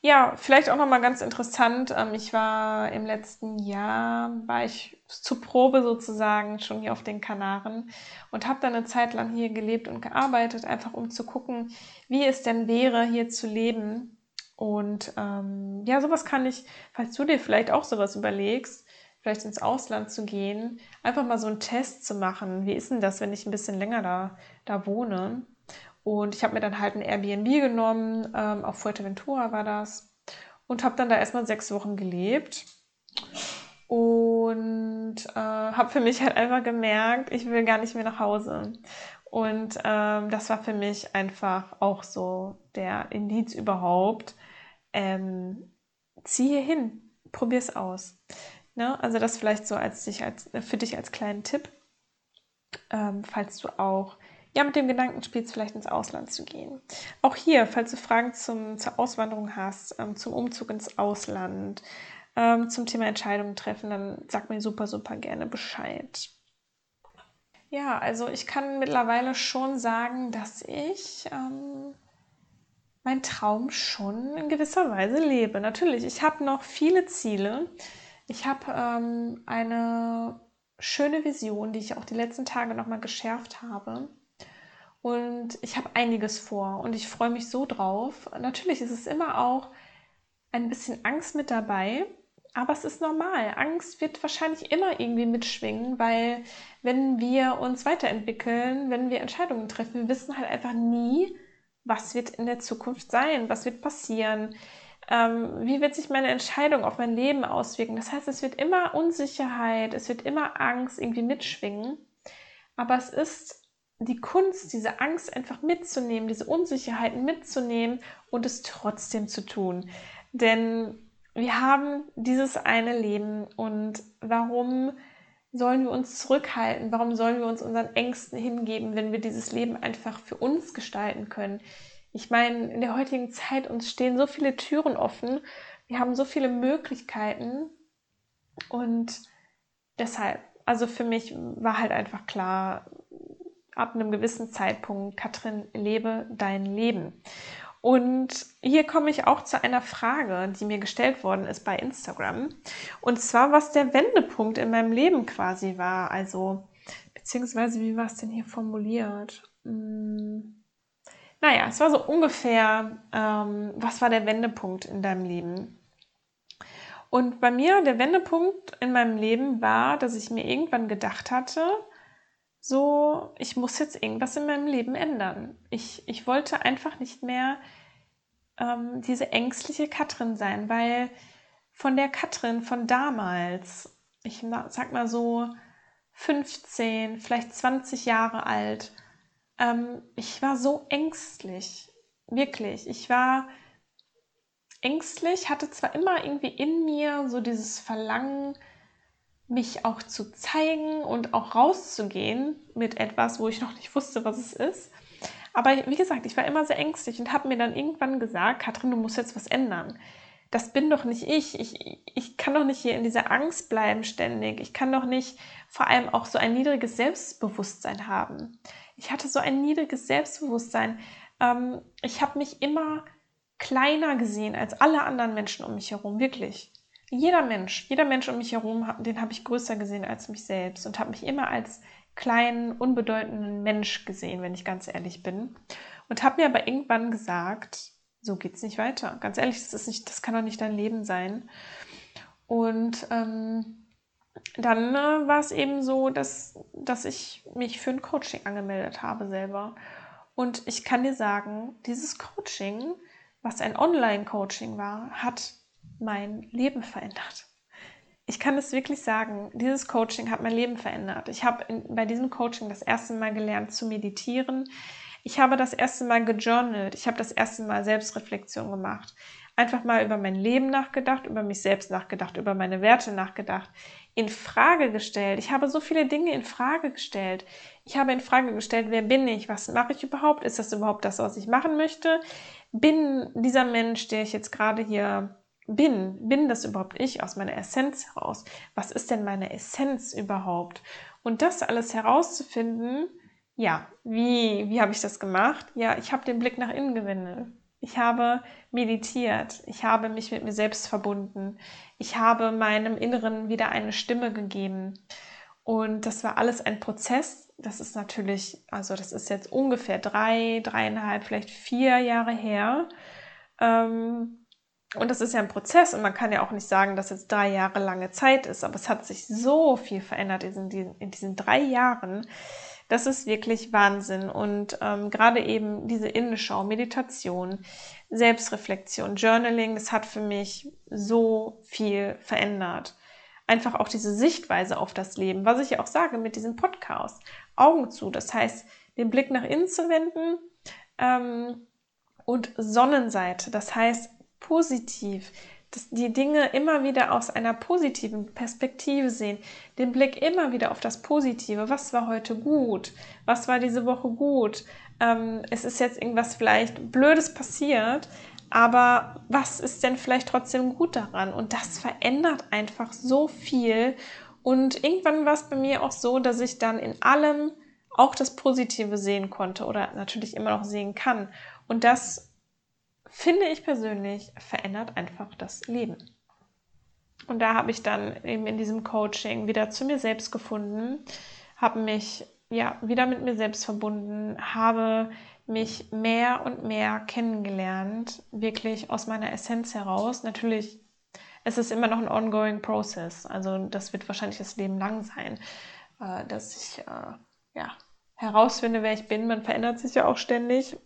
Ja, vielleicht auch nochmal ganz interessant. Ähm, ich war im letzten Jahr, war ich zur Probe sozusagen schon hier auf den Kanaren und habe dann eine Zeit lang hier gelebt und gearbeitet, einfach um zu gucken, wie es denn wäre, hier zu leben. Und ähm, ja, sowas kann ich, falls du dir vielleicht auch sowas überlegst, vielleicht ins Ausland zu gehen, einfach mal so einen Test zu machen. Wie ist denn das, wenn ich ein bisschen länger da, da wohne? Und ich habe mir dann halt ein Airbnb genommen, ähm, auf Fuerteventura war das, und habe dann da erstmal sechs Wochen gelebt. Und äh, habe für mich halt einfach gemerkt, ich will gar nicht mehr nach Hause. Und ähm, das war für mich einfach auch so der Indiz überhaupt. Ähm, zieh hier hin, probier's aus. Ne? Also das vielleicht so als dich als für dich als kleinen Tipp, ähm, falls du auch ja, mit dem Gedanken spielst, vielleicht ins Ausland zu gehen. Auch hier, falls du Fragen zum, zur Auswanderung hast, ähm, zum Umzug ins Ausland, ähm, zum Thema Entscheidungen treffen, dann sag mir super, super gerne Bescheid. Ja, also ich kann mittlerweile schon sagen, dass ich ähm, meinen Traum schon in gewisser Weise lebe. Natürlich, ich habe noch viele Ziele. Ich habe ähm, eine schöne Vision, die ich auch die letzten Tage nochmal geschärft habe. Und ich habe einiges vor und ich freue mich so drauf. Natürlich ist es immer auch ein bisschen Angst mit dabei, aber es ist normal. Angst wird wahrscheinlich immer irgendwie mitschwingen, weil wenn wir uns weiterentwickeln, wenn wir Entscheidungen treffen, wir wissen halt einfach nie, was wird in der Zukunft sein, was wird passieren, ähm, wie wird sich meine Entscheidung auf mein Leben auswirken. Das heißt, es wird immer Unsicherheit, es wird immer Angst irgendwie mitschwingen. Aber es ist die Kunst, diese Angst einfach mitzunehmen, diese Unsicherheiten mitzunehmen und es trotzdem zu tun. Denn wir haben dieses eine Leben und warum sollen wir uns zurückhalten? Warum sollen wir uns unseren Ängsten hingeben, wenn wir dieses Leben einfach für uns gestalten können? Ich meine, in der heutigen Zeit uns stehen so viele Türen offen, wir haben so viele Möglichkeiten und deshalb, also für mich war halt einfach klar, ab einem gewissen Zeitpunkt, Katrin, lebe dein Leben. Und hier komme ich auch zu einer Frage, die mir gestellt worden ist bei Instagram. Und zwar, was der Wendepunkt in meinem Leben quasi war. Also, beziehungsweise, wie war es denn hier formuliert? Hm. Naja, es war so ungefähr, ähm, was war der Wendepunkt in deinem Leben? Und bei mir, der Wendepunkt in meinem Leben war, dass ich mir irgendwann gedacht hatte, so, ich muss jetzt irgendwas in meinem Leben ändern. Ich, ich wollte einfach nicht mehr ähm, diese ängstliche Katrin sein, weil von der Katrin von damals, ich sag mal so 15, vielleicht 20 Jahre alt, ähm, ich war so ängstlich. Wirklich. Ich war ängstlich, hatte zwar immer irgendwie in mir so dieses Verlangen, mich auch zu zeigen und auch rauszugehen mit etwas, wo ich noch nicht wusste, was es ist. Aber wie gesagt, ich war immer sehr ängstlich und habe mir dann irgendwann gesagt, Katrin, du musst jetzt was ändern. Das bin doch nicht ich. ich. Ich kann doch nicht hier in dieser Angst bleiben ständig. Ich kann doch nicht vor allem auch so ein niedriges Selbstbewusstsein haben. Ich hatte so ein niedriges Selbstbewusstsein. Ähm, ich habe mich immer kleiner gesehen als alle anderen Menschen um mich herum, wirklich. Jeder Mensch, jeder Mensch um mich herum, den habe ich größer gesehen als mich selbst und habe mich immer als kleinen, unbedeutenden Mensch gesehen, wenn ich ganz ehrlich bin. Und habe mir aber irgendwann gesagt, so geht es nicht weiter. Ganz ehrlich, das, ist nicht, das kann doch nicht dein Leben sein. Und ähm, dann äh, war es eben so, dass, dass ich mich für ein Coaching angemeldet habe selber. Und ich kann dir sagen, dieses Coaching, was ein Online-Coaching war, hat mein Leben verändert. Ich kann es wirklich sagen, dieses Coaching hat mein Leben verändert. Ich habe bei diesem Coaching das erste Mal gelernt zu meditieren. Ich habe das erste Mal gejournalt. Ich habe das erste Mal Selbstreflexion gemacht. Einfach mal über mein Leben nachgedacht, über mich selbst nachgedacht, über meine Werte nachgedacht, in Frage gestellt. Ich habe so viele Dinge in Frage gestellt. Ich habe in Frage gestellt, wer bin ich? Was mache ich überhaupt? Ist das überhaupt das, was ich machen möchte? Bin dieser Mensch, der ich jetzt gerade hier bin, bin das überhaupt ich aus meiner Essenz heraus? Was ist denn meine Essenz überhaupt? Und das alles herauszufinden, ja, wie, wie habe ich das gemacht? Ja, ich habe den Blick nach innen gewendet. Ich habe meditiert. Ich habe mich mit mir selbst verbunden. Ich habe meinem Inneren wieder eine Stimme gegeben. Und das war alles ein Prozess. Das ist natürlich, also das ist jetzt ungefähr drei, dreieinhalb, vielleicht vier Jahre her. Ähm, und das ist ja ein Prozess und man kann ja auch nicht sagen, dass jetzt drei Jahre lange Zeit ist, aber es hat sich so viel verändert in diesen, in diesen drei Jahren. Das ist wirklich Wahnsinn. Und ähm, gerade eben diese Innenschau, Meditation, Selbstreflexion, Journaling, das hat für mich so viel verändert. Einfach auch diese Sichtweise auf das Leben, was ich ja auch sage mit diesem Podcast. Augen zu, das heißt, den Blick nach innen zu wenden ähm, und Sonnenseite, das heißt, positiv, dass die Dinge immer wieder aus einer positiven Perspektive sehen, den Blick immer wieder auf das Positive. Was war heute gut? Was war diese Woche gut? Ähm, es ist jetzt irgendwas vielleicht Blödes passiert, aber was ist denn vielleicht trotzdem gut daran? Und das verändert einfach so viel. Und irgendwann war es bei mir auch so, dass ich dann in allem auch das Positive sehen konnte oder natürlich immer noch sehen kann. Und das finde ich persönlich, verändert einfach das Leben. Und da habe ich dann eben in diesem Coaching wieder zu mir selbst gefunden, habe mich ja wieder mit mir selbst verbunden, habe mich mehr und mehr kennengelernt, wirklich aus meiner Essenz heraus. Natürlich es ist immer noch ein ongoing process, also das wird wahrscheinlich das Leben lang sein, äh, dass ich äh, ja herausfinde, wer ich bin. Man verändert sich ja auch ständig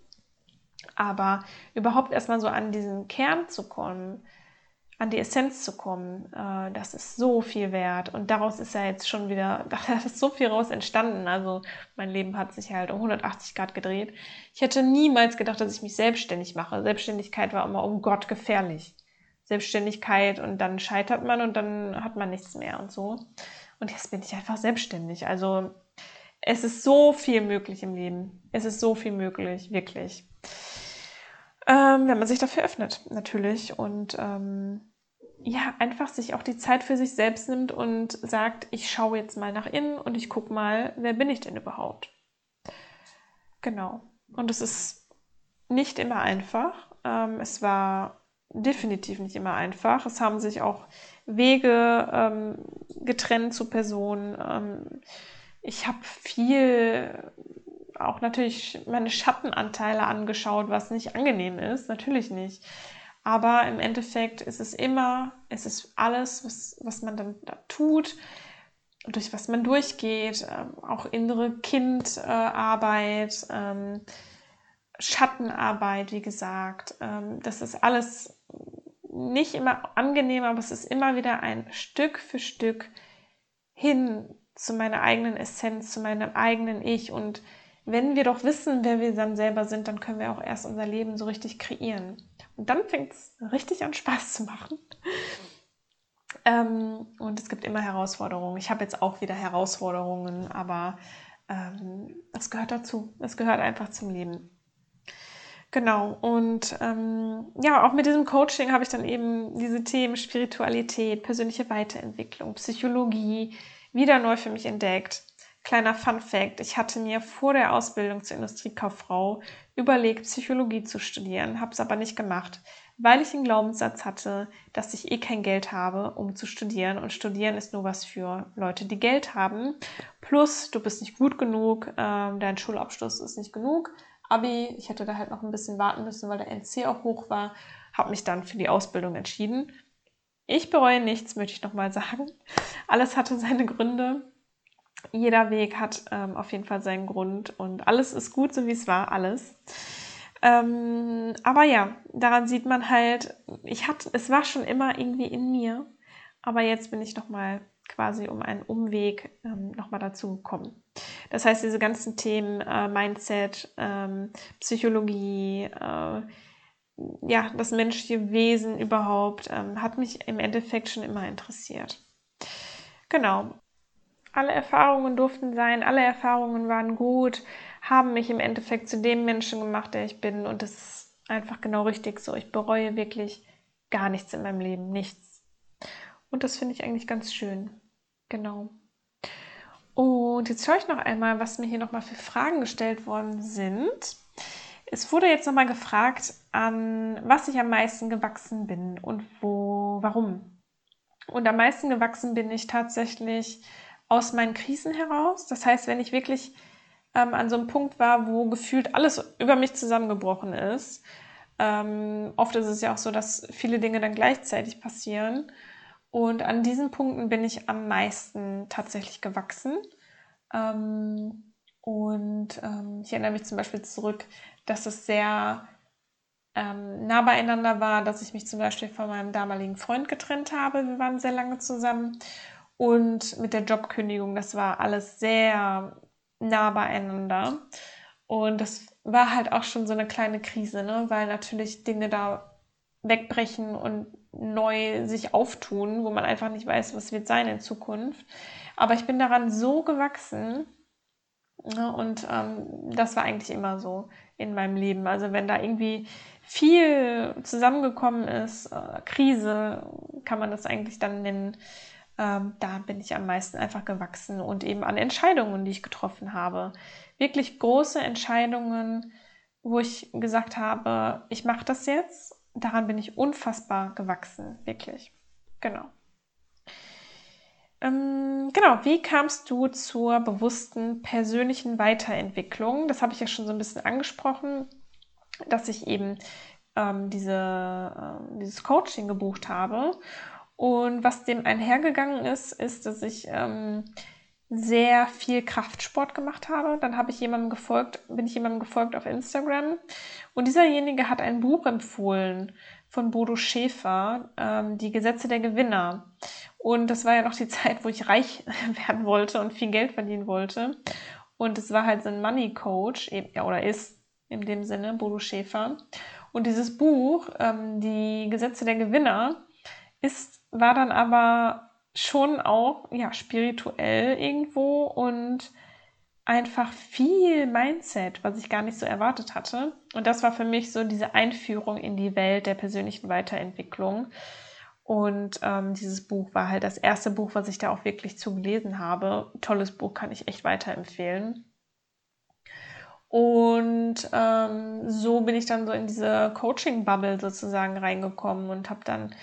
aber überhaupt erstmal so an diesen Kern zu kommen, an die Essenz zu kommen, äh, das ist so viel wert. Und daraus ist ja jetzt schon wieder, da ist so viel raus entstanden. Also mein Leben hat sich halt um 180 Grad gedreht. Ich hätte niemals gedacht, dass ich mich selbstständig mache. Selbstständigkeit war immer, um Gott, gefährlich. Selbstständigkeit und dann scheitert man und dann hat man nichts mehr und so. Und jetzt bin ich einfach selbstständig. Also es ist so viel möglich im Leben. Es ist so viel möglich, wirklich. Ähm, wenn man sich dafür öffnet, natürlich. Und ähm, ja, einfach sich auch die Zeit für sich selbst nimmt und sagt, ich schaue jetzt mal nach innen und ich gucke mal, wer bin ich denn überhaupt? Genau. Und es ist nicht immer einfach. Ähm, es war definitiv nicht immer einfach. Es haben sich auch Wege ähm, getrennt zu Personen. Ähm, ich habe viel auch natürlich meine Schattenanteile angeschaut, was nicht angenehm ist. Natürlich nicht. Aber im Endeffekt ist es immer, es ist alles, was, was man dann da tut, durch was man durchgeht, ähm, auch innere Kindarbeit, ähm, Schattenarbeit, wie gesagt. Ähm, das ist alles nicht immer angenehm, aber es ist immer wieder ein Stück für Stück hin zu meiner eigenen Essenz, zu meinem eigenen Ich und wenn wir doch wissen, wer wir dann selber sind, dann können wir auch erst unser Leben so richtig kreieren. Und dann fängt es richtig an Spaß zu machen. Ähm, und es gibt immer Herausforderungen. Ich habe jetzt auch wieder Herausforderungen, aber ähm, das gehört dazu. Es gehört einfach zum Leben. Genau, und ähm, ja, auch mit diesem Coaching habe ich dann eben diese Themen Spiritualität, persönliche Weiterentwicklung, Psychologie wieder neu für mich entdeckt. Kleiner Fun Fact, ich hatte mir vor der Ausbildung zur Industriekauffrau überlegt, Psychologie zu studieren, habe es aber nicht gemacht, weil ich den Glaubenssatz hatte, dass ich eh kein Geld habe, um zu studieren. Und studieren ist nur was für Leute, die Geld haben. Plus, du bist nicht gut genug, äh, dein Schulabschluss ist nicht genug Abi. Ich hätte da halt noch ein bisschen warten müssen, weil der NC auch hoch war. Habe mich dann für die Ausbildung entschieden. Ich bereue nichts, möchte ich nochmal sagen. Alles hatte seine Gründe. Jeder Weg hat ähm, auf jeden Fall seinen Grund und alles ist gut, so wie es war, alles. Ähm, aber ja, daran sieht man halt, ich hatte, es war schon immer irgendwie in mir, aber jetzt bin ich nochmal quasi um einen Umweg ähm, nochmal dazu gekommen. Das heißt, diese ganzen Themen äh, Mindset, ähm, Psychologie, äh, ja, das menschliche Wesen überhaupt, ähm, hat mich im Endeffekt schon immer interessiert. Genau. Alle Erfahrungen durften sein, alle Erfahrungen waren gut, haben mich im Endeffekt zu dem Menschen gemacht, der ich bin. Und das ist einfach genau richtig so. Ich bereue wirklich gar nichts in meinem Leben, nichts. Und das finde ich eigentlich ganz schön. Genau. Und jetzt schaue ich noch einmal, was mir hier nochmal für Fragen gestellt worden sind. Es wurde jetzt nochmal gefragt, an was ich am meisten gewachsen bin und wo, warum. Und am meisten gewachsen bin ich tatsächlich aus meinen Krisen heraus. Das heißt, wenn ich wirklich ähm, an so einem Punkt war, wo gefühlt alles über mich zusammengebrochen ist. Ähm, oft ist es ja auch so, dass viele Dinge dann gleichzeitig passieren. Und an diesen Punkten bin ich am meisten tatsächlich gewachsen. Ähm, und ähm, ich erinnere mich zum Beispiel zurück, dass es sehr ähm, nah beieinander war, dass ich mich zum Beispiel von meinem damaligen Freund getrennt habe. Wir waren sehr lange zusammen. Und mit der Jobkündigung, das war alles sehr nah beieinander. Und das war halt auch schon so eine kleine Krise, ne? weil natürlich Dinge da wegbrechen und neu sich auftun, wo man einfach nicht weiß, was wird sein in Zukunft. Aber ich bin daran so gewachsen ne, und ähm, das war eigentlich immer so in meinem Leben. Also wenn da irgendwie viel zusammengekommen ist, äh, Krise kann man das eigentlich dann nennen, ähm, da bin ich am meisten einfach gewachsen und eben an Entscheidungen, die ich getroffen habe. Wirklich große Entscheidungen, wo ich gesagt habe, ich mache das jetzt daran bin ich unfassbar gewachsen, wirklich. Genau. Ähm, genau, wie kamst du zur bewussten persönlichen Weiterentwicklung? Das habe ich ja schon so ein bisschen angesprochen, dass ich eben ähm, diese, äh, dieses Coaching gebucht habe. Und was dem einhergegangen ist, ist, dass ich ähm, sehr viel Kraftsport gemacht habe. Dann habe ich jemandem gefolgt, bin ich jemandem gefolgt auf Instagram und dieserjenige hat ein Buch empfohlen von Bodo Schäfer, ähm, Die Gesetze der Gewinner. Und das war ja noch die Zeit, wo ich reich werden wollte und viel Geld verdienen wollte. Und es war halt so ein Money Coach, ja, oder ist in dem Sinne, Bodo Schäfer. Und dieses Buch, ähm, Die Gesetze der Gewinner, ist, war dann aber schon auch ja, spirituell irgendwo und einfach viel Mindset, was ich gar nicht so erwartet hatte. Und das war für mich so diese Einführung in die Welt der persönlichen Weiterentwicklung. Und ähm, dieses Buch war halt das erste Buch, was ich da auch wirklich zugelesen habe. Tolles Buch, kann ich echt weiterempfehlen. Und ähm, so bin ich dann so in diese Coaching-Bubble sozusagen reingekommen und habe dann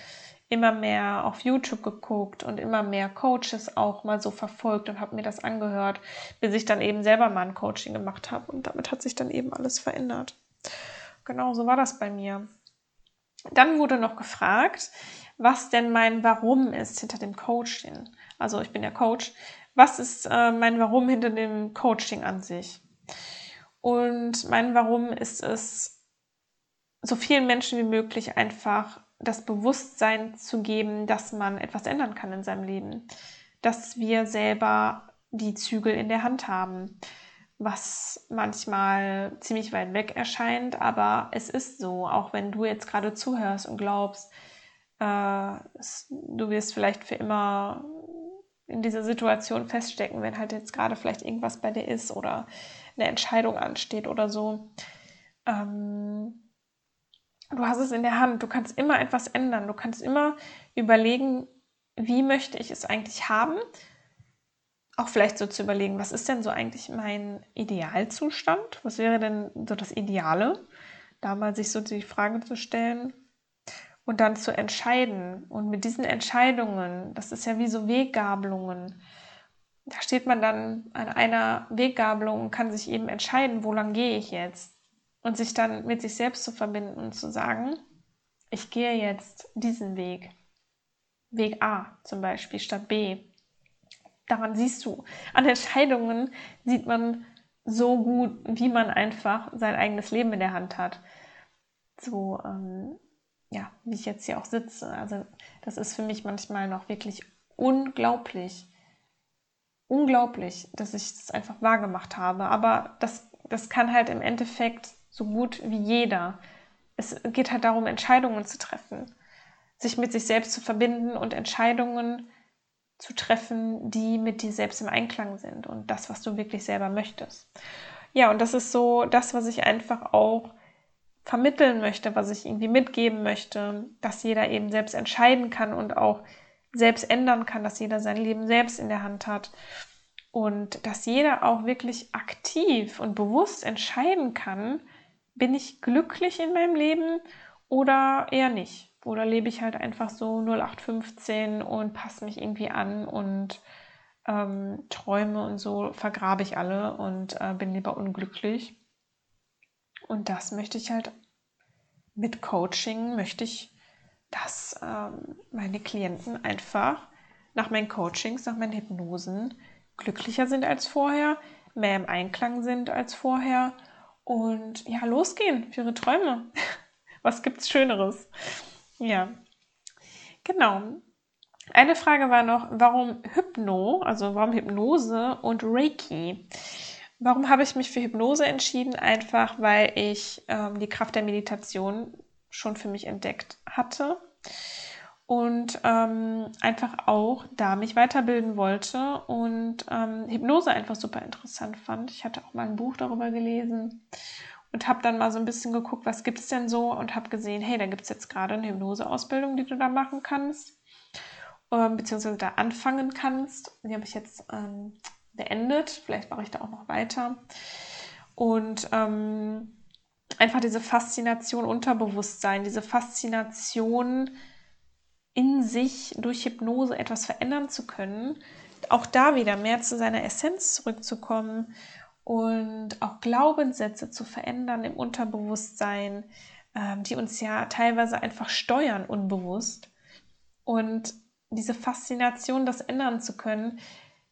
immer mehr auf YouTube geguckt und immer mehr Coaches auch mal so verfolgt und habe mir das angehört, bis ich dann eben selber mal ein Coaching gemacht habe. Und damit hat sich dann eben alles verändert. Genau, so war das bei mir. Dann wurde noch gefragt, was denn mein Warum ist hinter dem Coaching. Also ich bin ja Coach. Was ist äh, mein Warum hinter dem Coaching an sich? Und mein Warum ist es, so vielen Menschen wie möglich einfach das Bewusstsein zu geben, dass man etwas ändern kann in seinem Leben, dass wir selber die Zügel in der Hand haben, was manchmal ziemlich weit weg erscheint, aber es ist so, auch wenn du jetzt gerade zuhörst und glaubst, Äh, du wirst vielleicht für immer in dieser Situation feststecken, wenn halt jetzt gerade vielleicht irgendwas bei dir ist oder eine Entscheidung ansteht oder so. Ähm, du hast es in der Hand, du kannst immer etwas ändern, du kannst immer überlegen, wie möchte ich es eigentlich haben. Auch vielleicht so zu überlegen, was ist denn so eigentlich mein Idealzustand? Was wäre denn so das Ideale? Da mal sich so die Frage zu stellen und dann zu entscheiden. Und mit diesen Entscheidungen, das ist ja wie so Weggabelungen, da steht man dann an einer Weggabelung und kann sich eben entscheiden, wo lang gehe ich jetzt. Und sich dann mit sich selbst zu verbinden und zu sagen, ich gehe jetzt diesen Weg. Weg A zum Beispiel statt B. Daran siehst du, an Entscheidungen sieht man so gut, wie man einfach sein eigenes Leben in der Hand hat. So, ähm, ja, wie ich jetzt hier auch sitze. Also das ist für mich manchmal noch wirklich unglaublich. Unglaublich, dass ich das einfach wahrgemacht habe. Aber das, das kann halt im Endeffekt so gut wie jeder. Es geht halt darum, Entscheidungen zu treffen, sich mit sich selbst zu verbinden und Entscheidungen zu treffen, die mit dir selbst im Einklang sind und das, was du wirklich selber möchtest. Ja, und das ist so das, was ich einfach auch vermitteln möchte, was ich irgendwie mitgeben möchte, dass jeder eben selbst entscheiden kann und auch selbst ändern kann, dass jeder sein Leben selbst in der Hand hat und dass jeder auch wirklich aktiv und bewusst entscheiden kann, bin ich glücklich in meinem Leben oder eher nicht? Oder lebe ich halt einfach so 0815 und passe mich irgendwie an und ähm, Träume und so vergrabe ich alle und äh, bin lieber unglücklich. Und das möchte ich halt mit Coaching, möchte ich, dass ähm, meine Klienten einfach nach meinen Coachings, nach meinen Hypnosen glücklicher sind als vorher, mehr im Einklang sind als vorher und ja, losgehen für ihre Träume. Was gibt's Schöneres? Ja, genau. Eine Frage war noch, warum Hypno, also warum Hypnose und Reiki? Warum habe ich mich für Hypnose entschieden? Einfach, weil ich ähm, die Kraft der Meditation schon für mich entdeckt hatte und ähm, einfach auch da mich weiterbilden wollte und ähm, Hypnose einfach super interessant fand. Ich hatte auch mal ein Buch darüber gelesen und habe dann mal so ein bisschen geguckt, was gibt es denn so und habe gesehen, hey, da gibt es jetzt gerade eine Hypnoseausbildung, die du da machen kannst, ähm, beziehungsweise da anfangen kannst. Die habe ich jetzt ähm, beendet. Vielleicht mache ich da auch noch weiter. Und ähm, einfach diese Faszination Unterbewusstsein, diese Faszination in sich durch Hypnose etwas verändern zu können, auch da wieder mehr zu seiner Essenz zurückzukommen und auch Glaubenssätze zu verändern im Unterbewusstsein, ähm, die uns ja teilweise einfach steuern unbewusst. Und diese Faszination, das ändern zu können,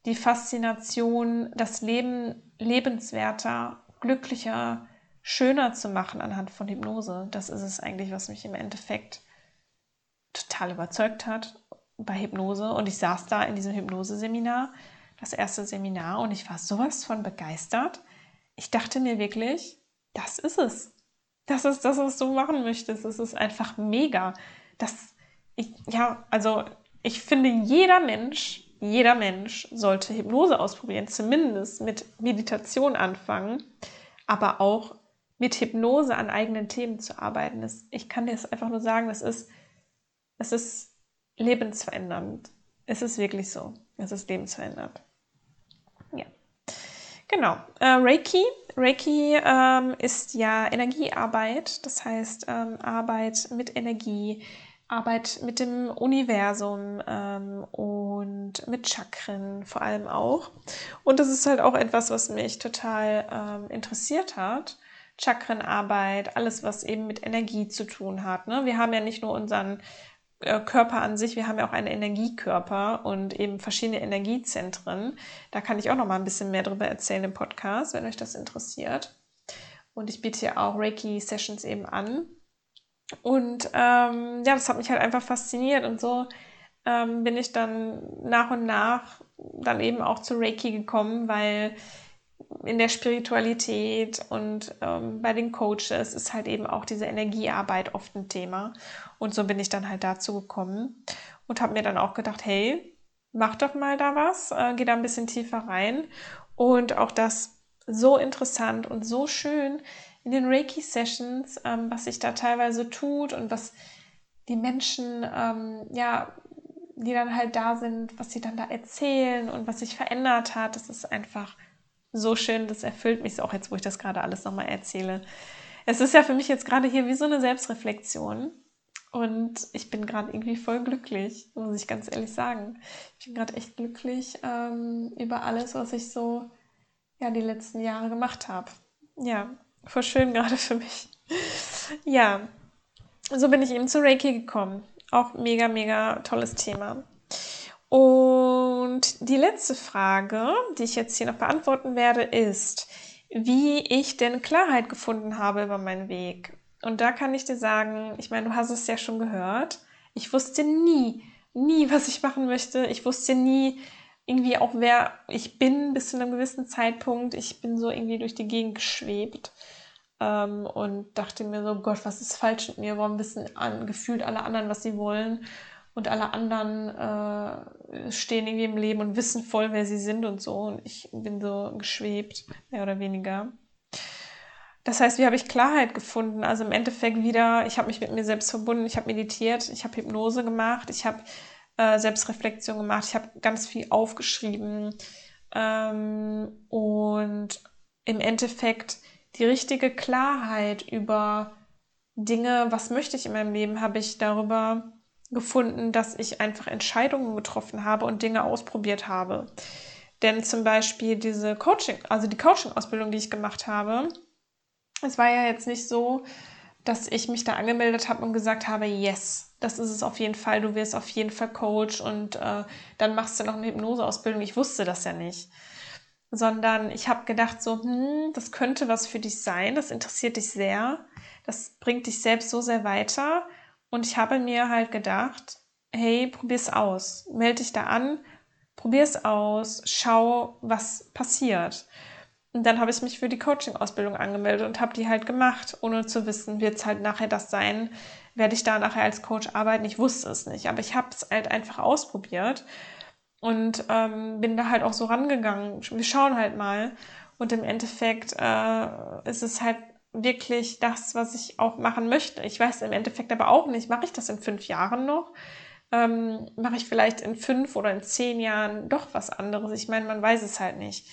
die Faszination, das Leben lebenswerter, glücklicher, schöner zu machen anhand von Hypnose. Das ist es eigentlich, was mich im Endeffekt total überzeugt hat bei Hypnose. Und ich saß da in diesem Hypnose-Seminar, das erste Seminar, und ich war sowas von begeistert. Ich dachte mir wirklich, das ist es. Das ist das, was du machen möchtest. Das ist einfach mega. Das, ich, ja, also ich finde, jeder Mensch jeder Mensch sollte Hypnose ausprobieren, zumindest mit Meditation anfangen, aber auch mit Hypnose an eigenen Themen zu arbeiten. Das, ich kann dir das einfach nur sagen, das ist, es ist lebensverändernd. Es ist wirklich so. Es ist lebensverändernd. Ja. Genau. Äh, Reiki. Reiki ähm, ist ja Energiearbeit, das heißt ähm, Arbeit mit Energie, Arbeit mit dem Universum ähm, und mit Chakren vor allem auch. Und das ist halt auch etwas, was mich total ähm, interessiert hat. Chakrenarbeit, alles, was eben mit Energie zu tun hat. Ne? Wir haben ja nicht nur unseren Körper an sich, wir haben ja auch einen Energiekörper und eben verschiedene Energiezentren. Da kann ich auch noch mal ein bisschen mehr darüber erzählen im Podcast, wenn euch das interessiert. Und ich biete ja auch Reiki-Sessions eben an und ähm, ja, das hat mich halt einfach fasziniert und so ähm, bin ich dann nach und nach dann eben auch zu Reiki gekommen, weil in der Spiritualität und ähm, bei den Coaches ist halt eben auch diese Energiearbeit oft ein Thema. Und so bin ich dann halt dazu gekommen und habe mir dann auch gedacht, hey, mach doch mal da was, äh, geh da ein bisschen tiefer rein. Und auch das so interessant und so schön in den Reiki-Sessions, ähm, was sich da teilweise tut und was die Menschen, ähm, ja, die dann halt da sind, was sie dann da erzählen und was sich verändert hat. Das ist einfach so schön, das erfüllt mich auch jetzt, wo ich das gerade alles nochmal erzähle. Es ist ja für mich jetzt gerade hier wie so eine Selbstreflexion. Und ich bin gerade irgendwie voll glücklich, muss ich ganz ehrlich sagen. Ich bin gerade echt glücklich ähm, über alles, was ich so ja, die letzten Jahre gemacht habe. Ja, voll schön gerade für mich. ja, so bin ich eben zu Reiki gekommen. Auch mega, mega tolles Thema. Und die letzte Frage, die ich jetzt hier noch beantworten werde, ist, wie ich denn Klarheit gefunden habe über meinen Weg. Und da kann ich dir sagen, ich meine, du hast es ja schon gehört, ich wusste nie, nie, was ich machen möchte. Ich wusste nie irgendwie auch, wer ich bin bis zu einem gewissen Zeitpunkt. Ich bin so irgendwie durch die Gegend geschwebt ähm, und dachte mir so, Gott, was ist falsch mit mir? Warum wissen an, gefühlt alle anderen, was sie wollen? Und alle anderen äh, stehen irgendwie im Leben und wissen voll, wer sie sind und so. Und ich bin so geschwebt, mehr oder weniger. Das heißt, wie habe ich Klarheit gefunden? Also im Endeffekt wieder, ich habe mich mit mir selbst verbunden, ich habe meditiert, ich habe Hypnose gemacht, ich habe äh, Selbstreflexion gemacht, ich habe ganz viel aufgeschrieben ähm, und im Endeffekt die richtige Klarheit über Dinge, was möchte ich in meinem Leben, habe ich darüber gefunden, dass ich einfach Entscheidungen getroffen habe und Dinge ausprobiert habe. Denn zum Beispiel diese Coaching, also die Coaching-Ausbildung, die ich gemacht habe, es war ja jetzt nicht so, dass ich mich da angemeldet habe und gesagt habe, yes, das ist es auf jeden Fall, du wirst auf jeden Fall Coach und äh, dann machst du noch eine Hypnoseausbildung. Ich wusste das ja nicht. Sondern ich habe gedacht, so, hm, das könnte was für dich sein, das interessiert dich sehr, das bringt dich selbst so sehr weiter. Und ich habe mir halt gedacht, hey, probier's aus, melde dich da an, probier's aus, schau, was passiert. Und dann habe ich mich für die Coaching-Ausbildung angemeldet und habe die halt gemacht, ohne zu wissen, wird es halt nachher das sein, werde ich da nachher als Coach arbeiten. Ich wusste es nicht, aber ich habe es halt einfach ausprobiert und ähm, bin da halt auch so rangegangen. Wir schauen halt mal. Und im Endeffekt äh, ist es halt wirklich das, was ich auch machen möchte. Ich weiß im Endeffekt aber auch nicht, mache ich das in fünf Jahren noch? Ähm, mache ich vielleicht in fünf oder in zehn Jahren doch was anderes? Ich meine, man weiß es halt nicht.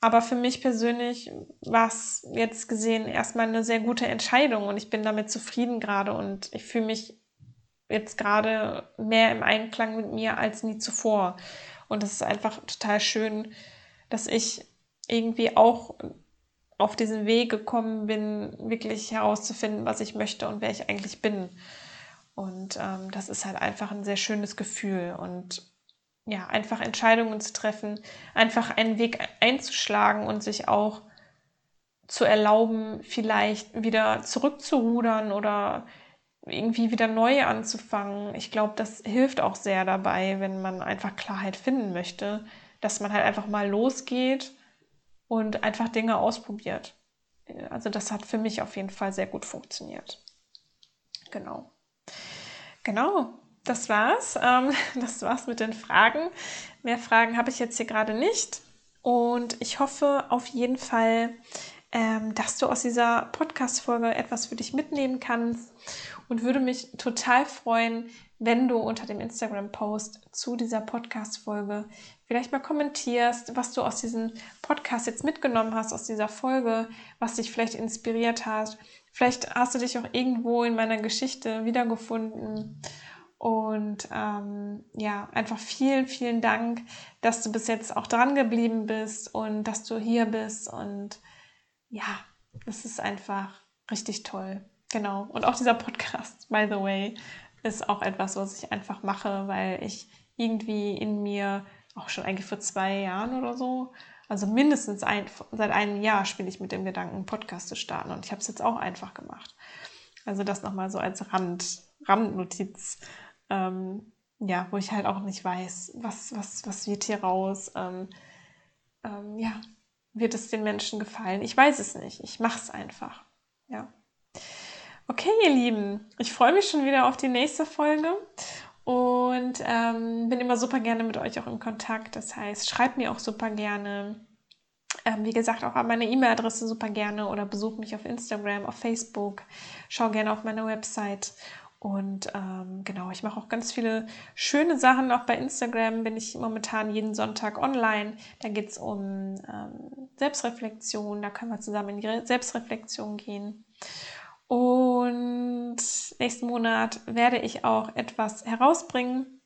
Aber für mich persönlich war es jetzt gesehen erstmal eine sehr gute Entscheidung und ich bin damit zufrieden gerade und ich fühle mich jetzt gerade mehr im Einklang mit mir als nie zuvor. Und es ist einfach total schön, dass ich irgendwie auch auf diesen Weg gekommen bin, wirklich herauszufinden, was ich möchte und wer ich eigentlich bin. Und ähm, das ist halt einfach ein sehr schönes Gefühl. Und ja, einfach Entscheidungen zu treffen, einfach einen Weg einzuschlagen und sich auch zu erlauben, vielleicht wieder zurückzurudern oder irgendwie wieder neu anzufangen. Ich glaube, das hilft auch sehr dabei, wenn man einfach Klarheit finden möchte, dass man halt einfach mal losgeht und einfach Dinge ausprobiert. Also das hat für mich auf jeden Fall sehr gut funktioniert. Genau. Genau das war's. Ähm, das war's mit den Fragen. Mehr Fragen habe ich jetzt hier gerade nicht. Und ich hoffe auf jeden Fall, ähm, dass du aus dieser Podcast-Folge etwas für dich mitnehmen kannst und würde mich total freuen, wenn du unter dem Instagram-Post zu dieser Podcast-Folge vielleicht mal kommentierst, was du aus diesem Podcast jetzt mitgenommen hast, aus dieser Folge, was dich vielleicht inspiriert hat. Vielleicht hast du dich auch irgendwo in meiner Geschichte wiedergefunden und ähm, ja, einfach vielen, vielen Dank, dass du bis jetzt auch dran geblieben bist und dass du hier bist. Und ja, das ist einfach richtig toll. Genau. Und auch dieser Podcast, by the way, ist auch etwas, was ich einfach mache, weil ich irgendwie in mir auch schon eigentlich vor zwei Jahren oder so, also mindestens ein, seit einem Jahr spiele ich mit dem Gedanken, einen Podcast zu starten. Und ich habe es jetzt auch einfach gemacht. Also das nochmal so als Rand, Randnotiz ähm, ja, wo ich halt auch nicht weiß, was, was, was wird hier raus. Ähm, ähm, ja, wird es den Menschen gefallen? Ich weiß es nicht. Ich mache es einfach. Ja. Okay, ihr Lieben, ich freue mich schon wieder auf die nächste Folge und ähm, bin immer super gerne mit euch auch in Kontakt. Das heißt, schreibt mir auch super gerne. Ähm, wie gesagt, auch an meine E-Mail-Adresse super gerne oder besucht mich auf Instagram, auf Facebook. Schau gerne auf meine Website. Und ähm, genau, ich mache auch ganz viele schöne Sachen. Auch bei Instagram bin ich momentan jeden Sonntag online. Da geht es um ähm, Selbstreflexion. Da können wir zusammen in die Selbstreflexion gehen. Und nächsten Monat werde ich auch etwas herausbringen.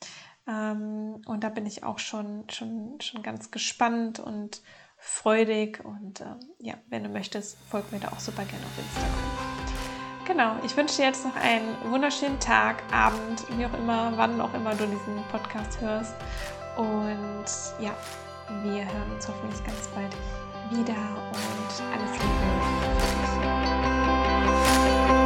Ähm, und da bin ich auch schon, schon, schon ganz gespannt und freudig. Und ähm, ja, wenn du möchtest, folg mir da auch super gerne auf Instagram. Genau, ich wünsche dir jetzt noch einen wunderschönen Tag, Abend, wie auch immer, wann auch immer du diesen Podcast hörst. Und ja, wir hören uns hoffentlich ganz bald wieder und alles Liebe. thank you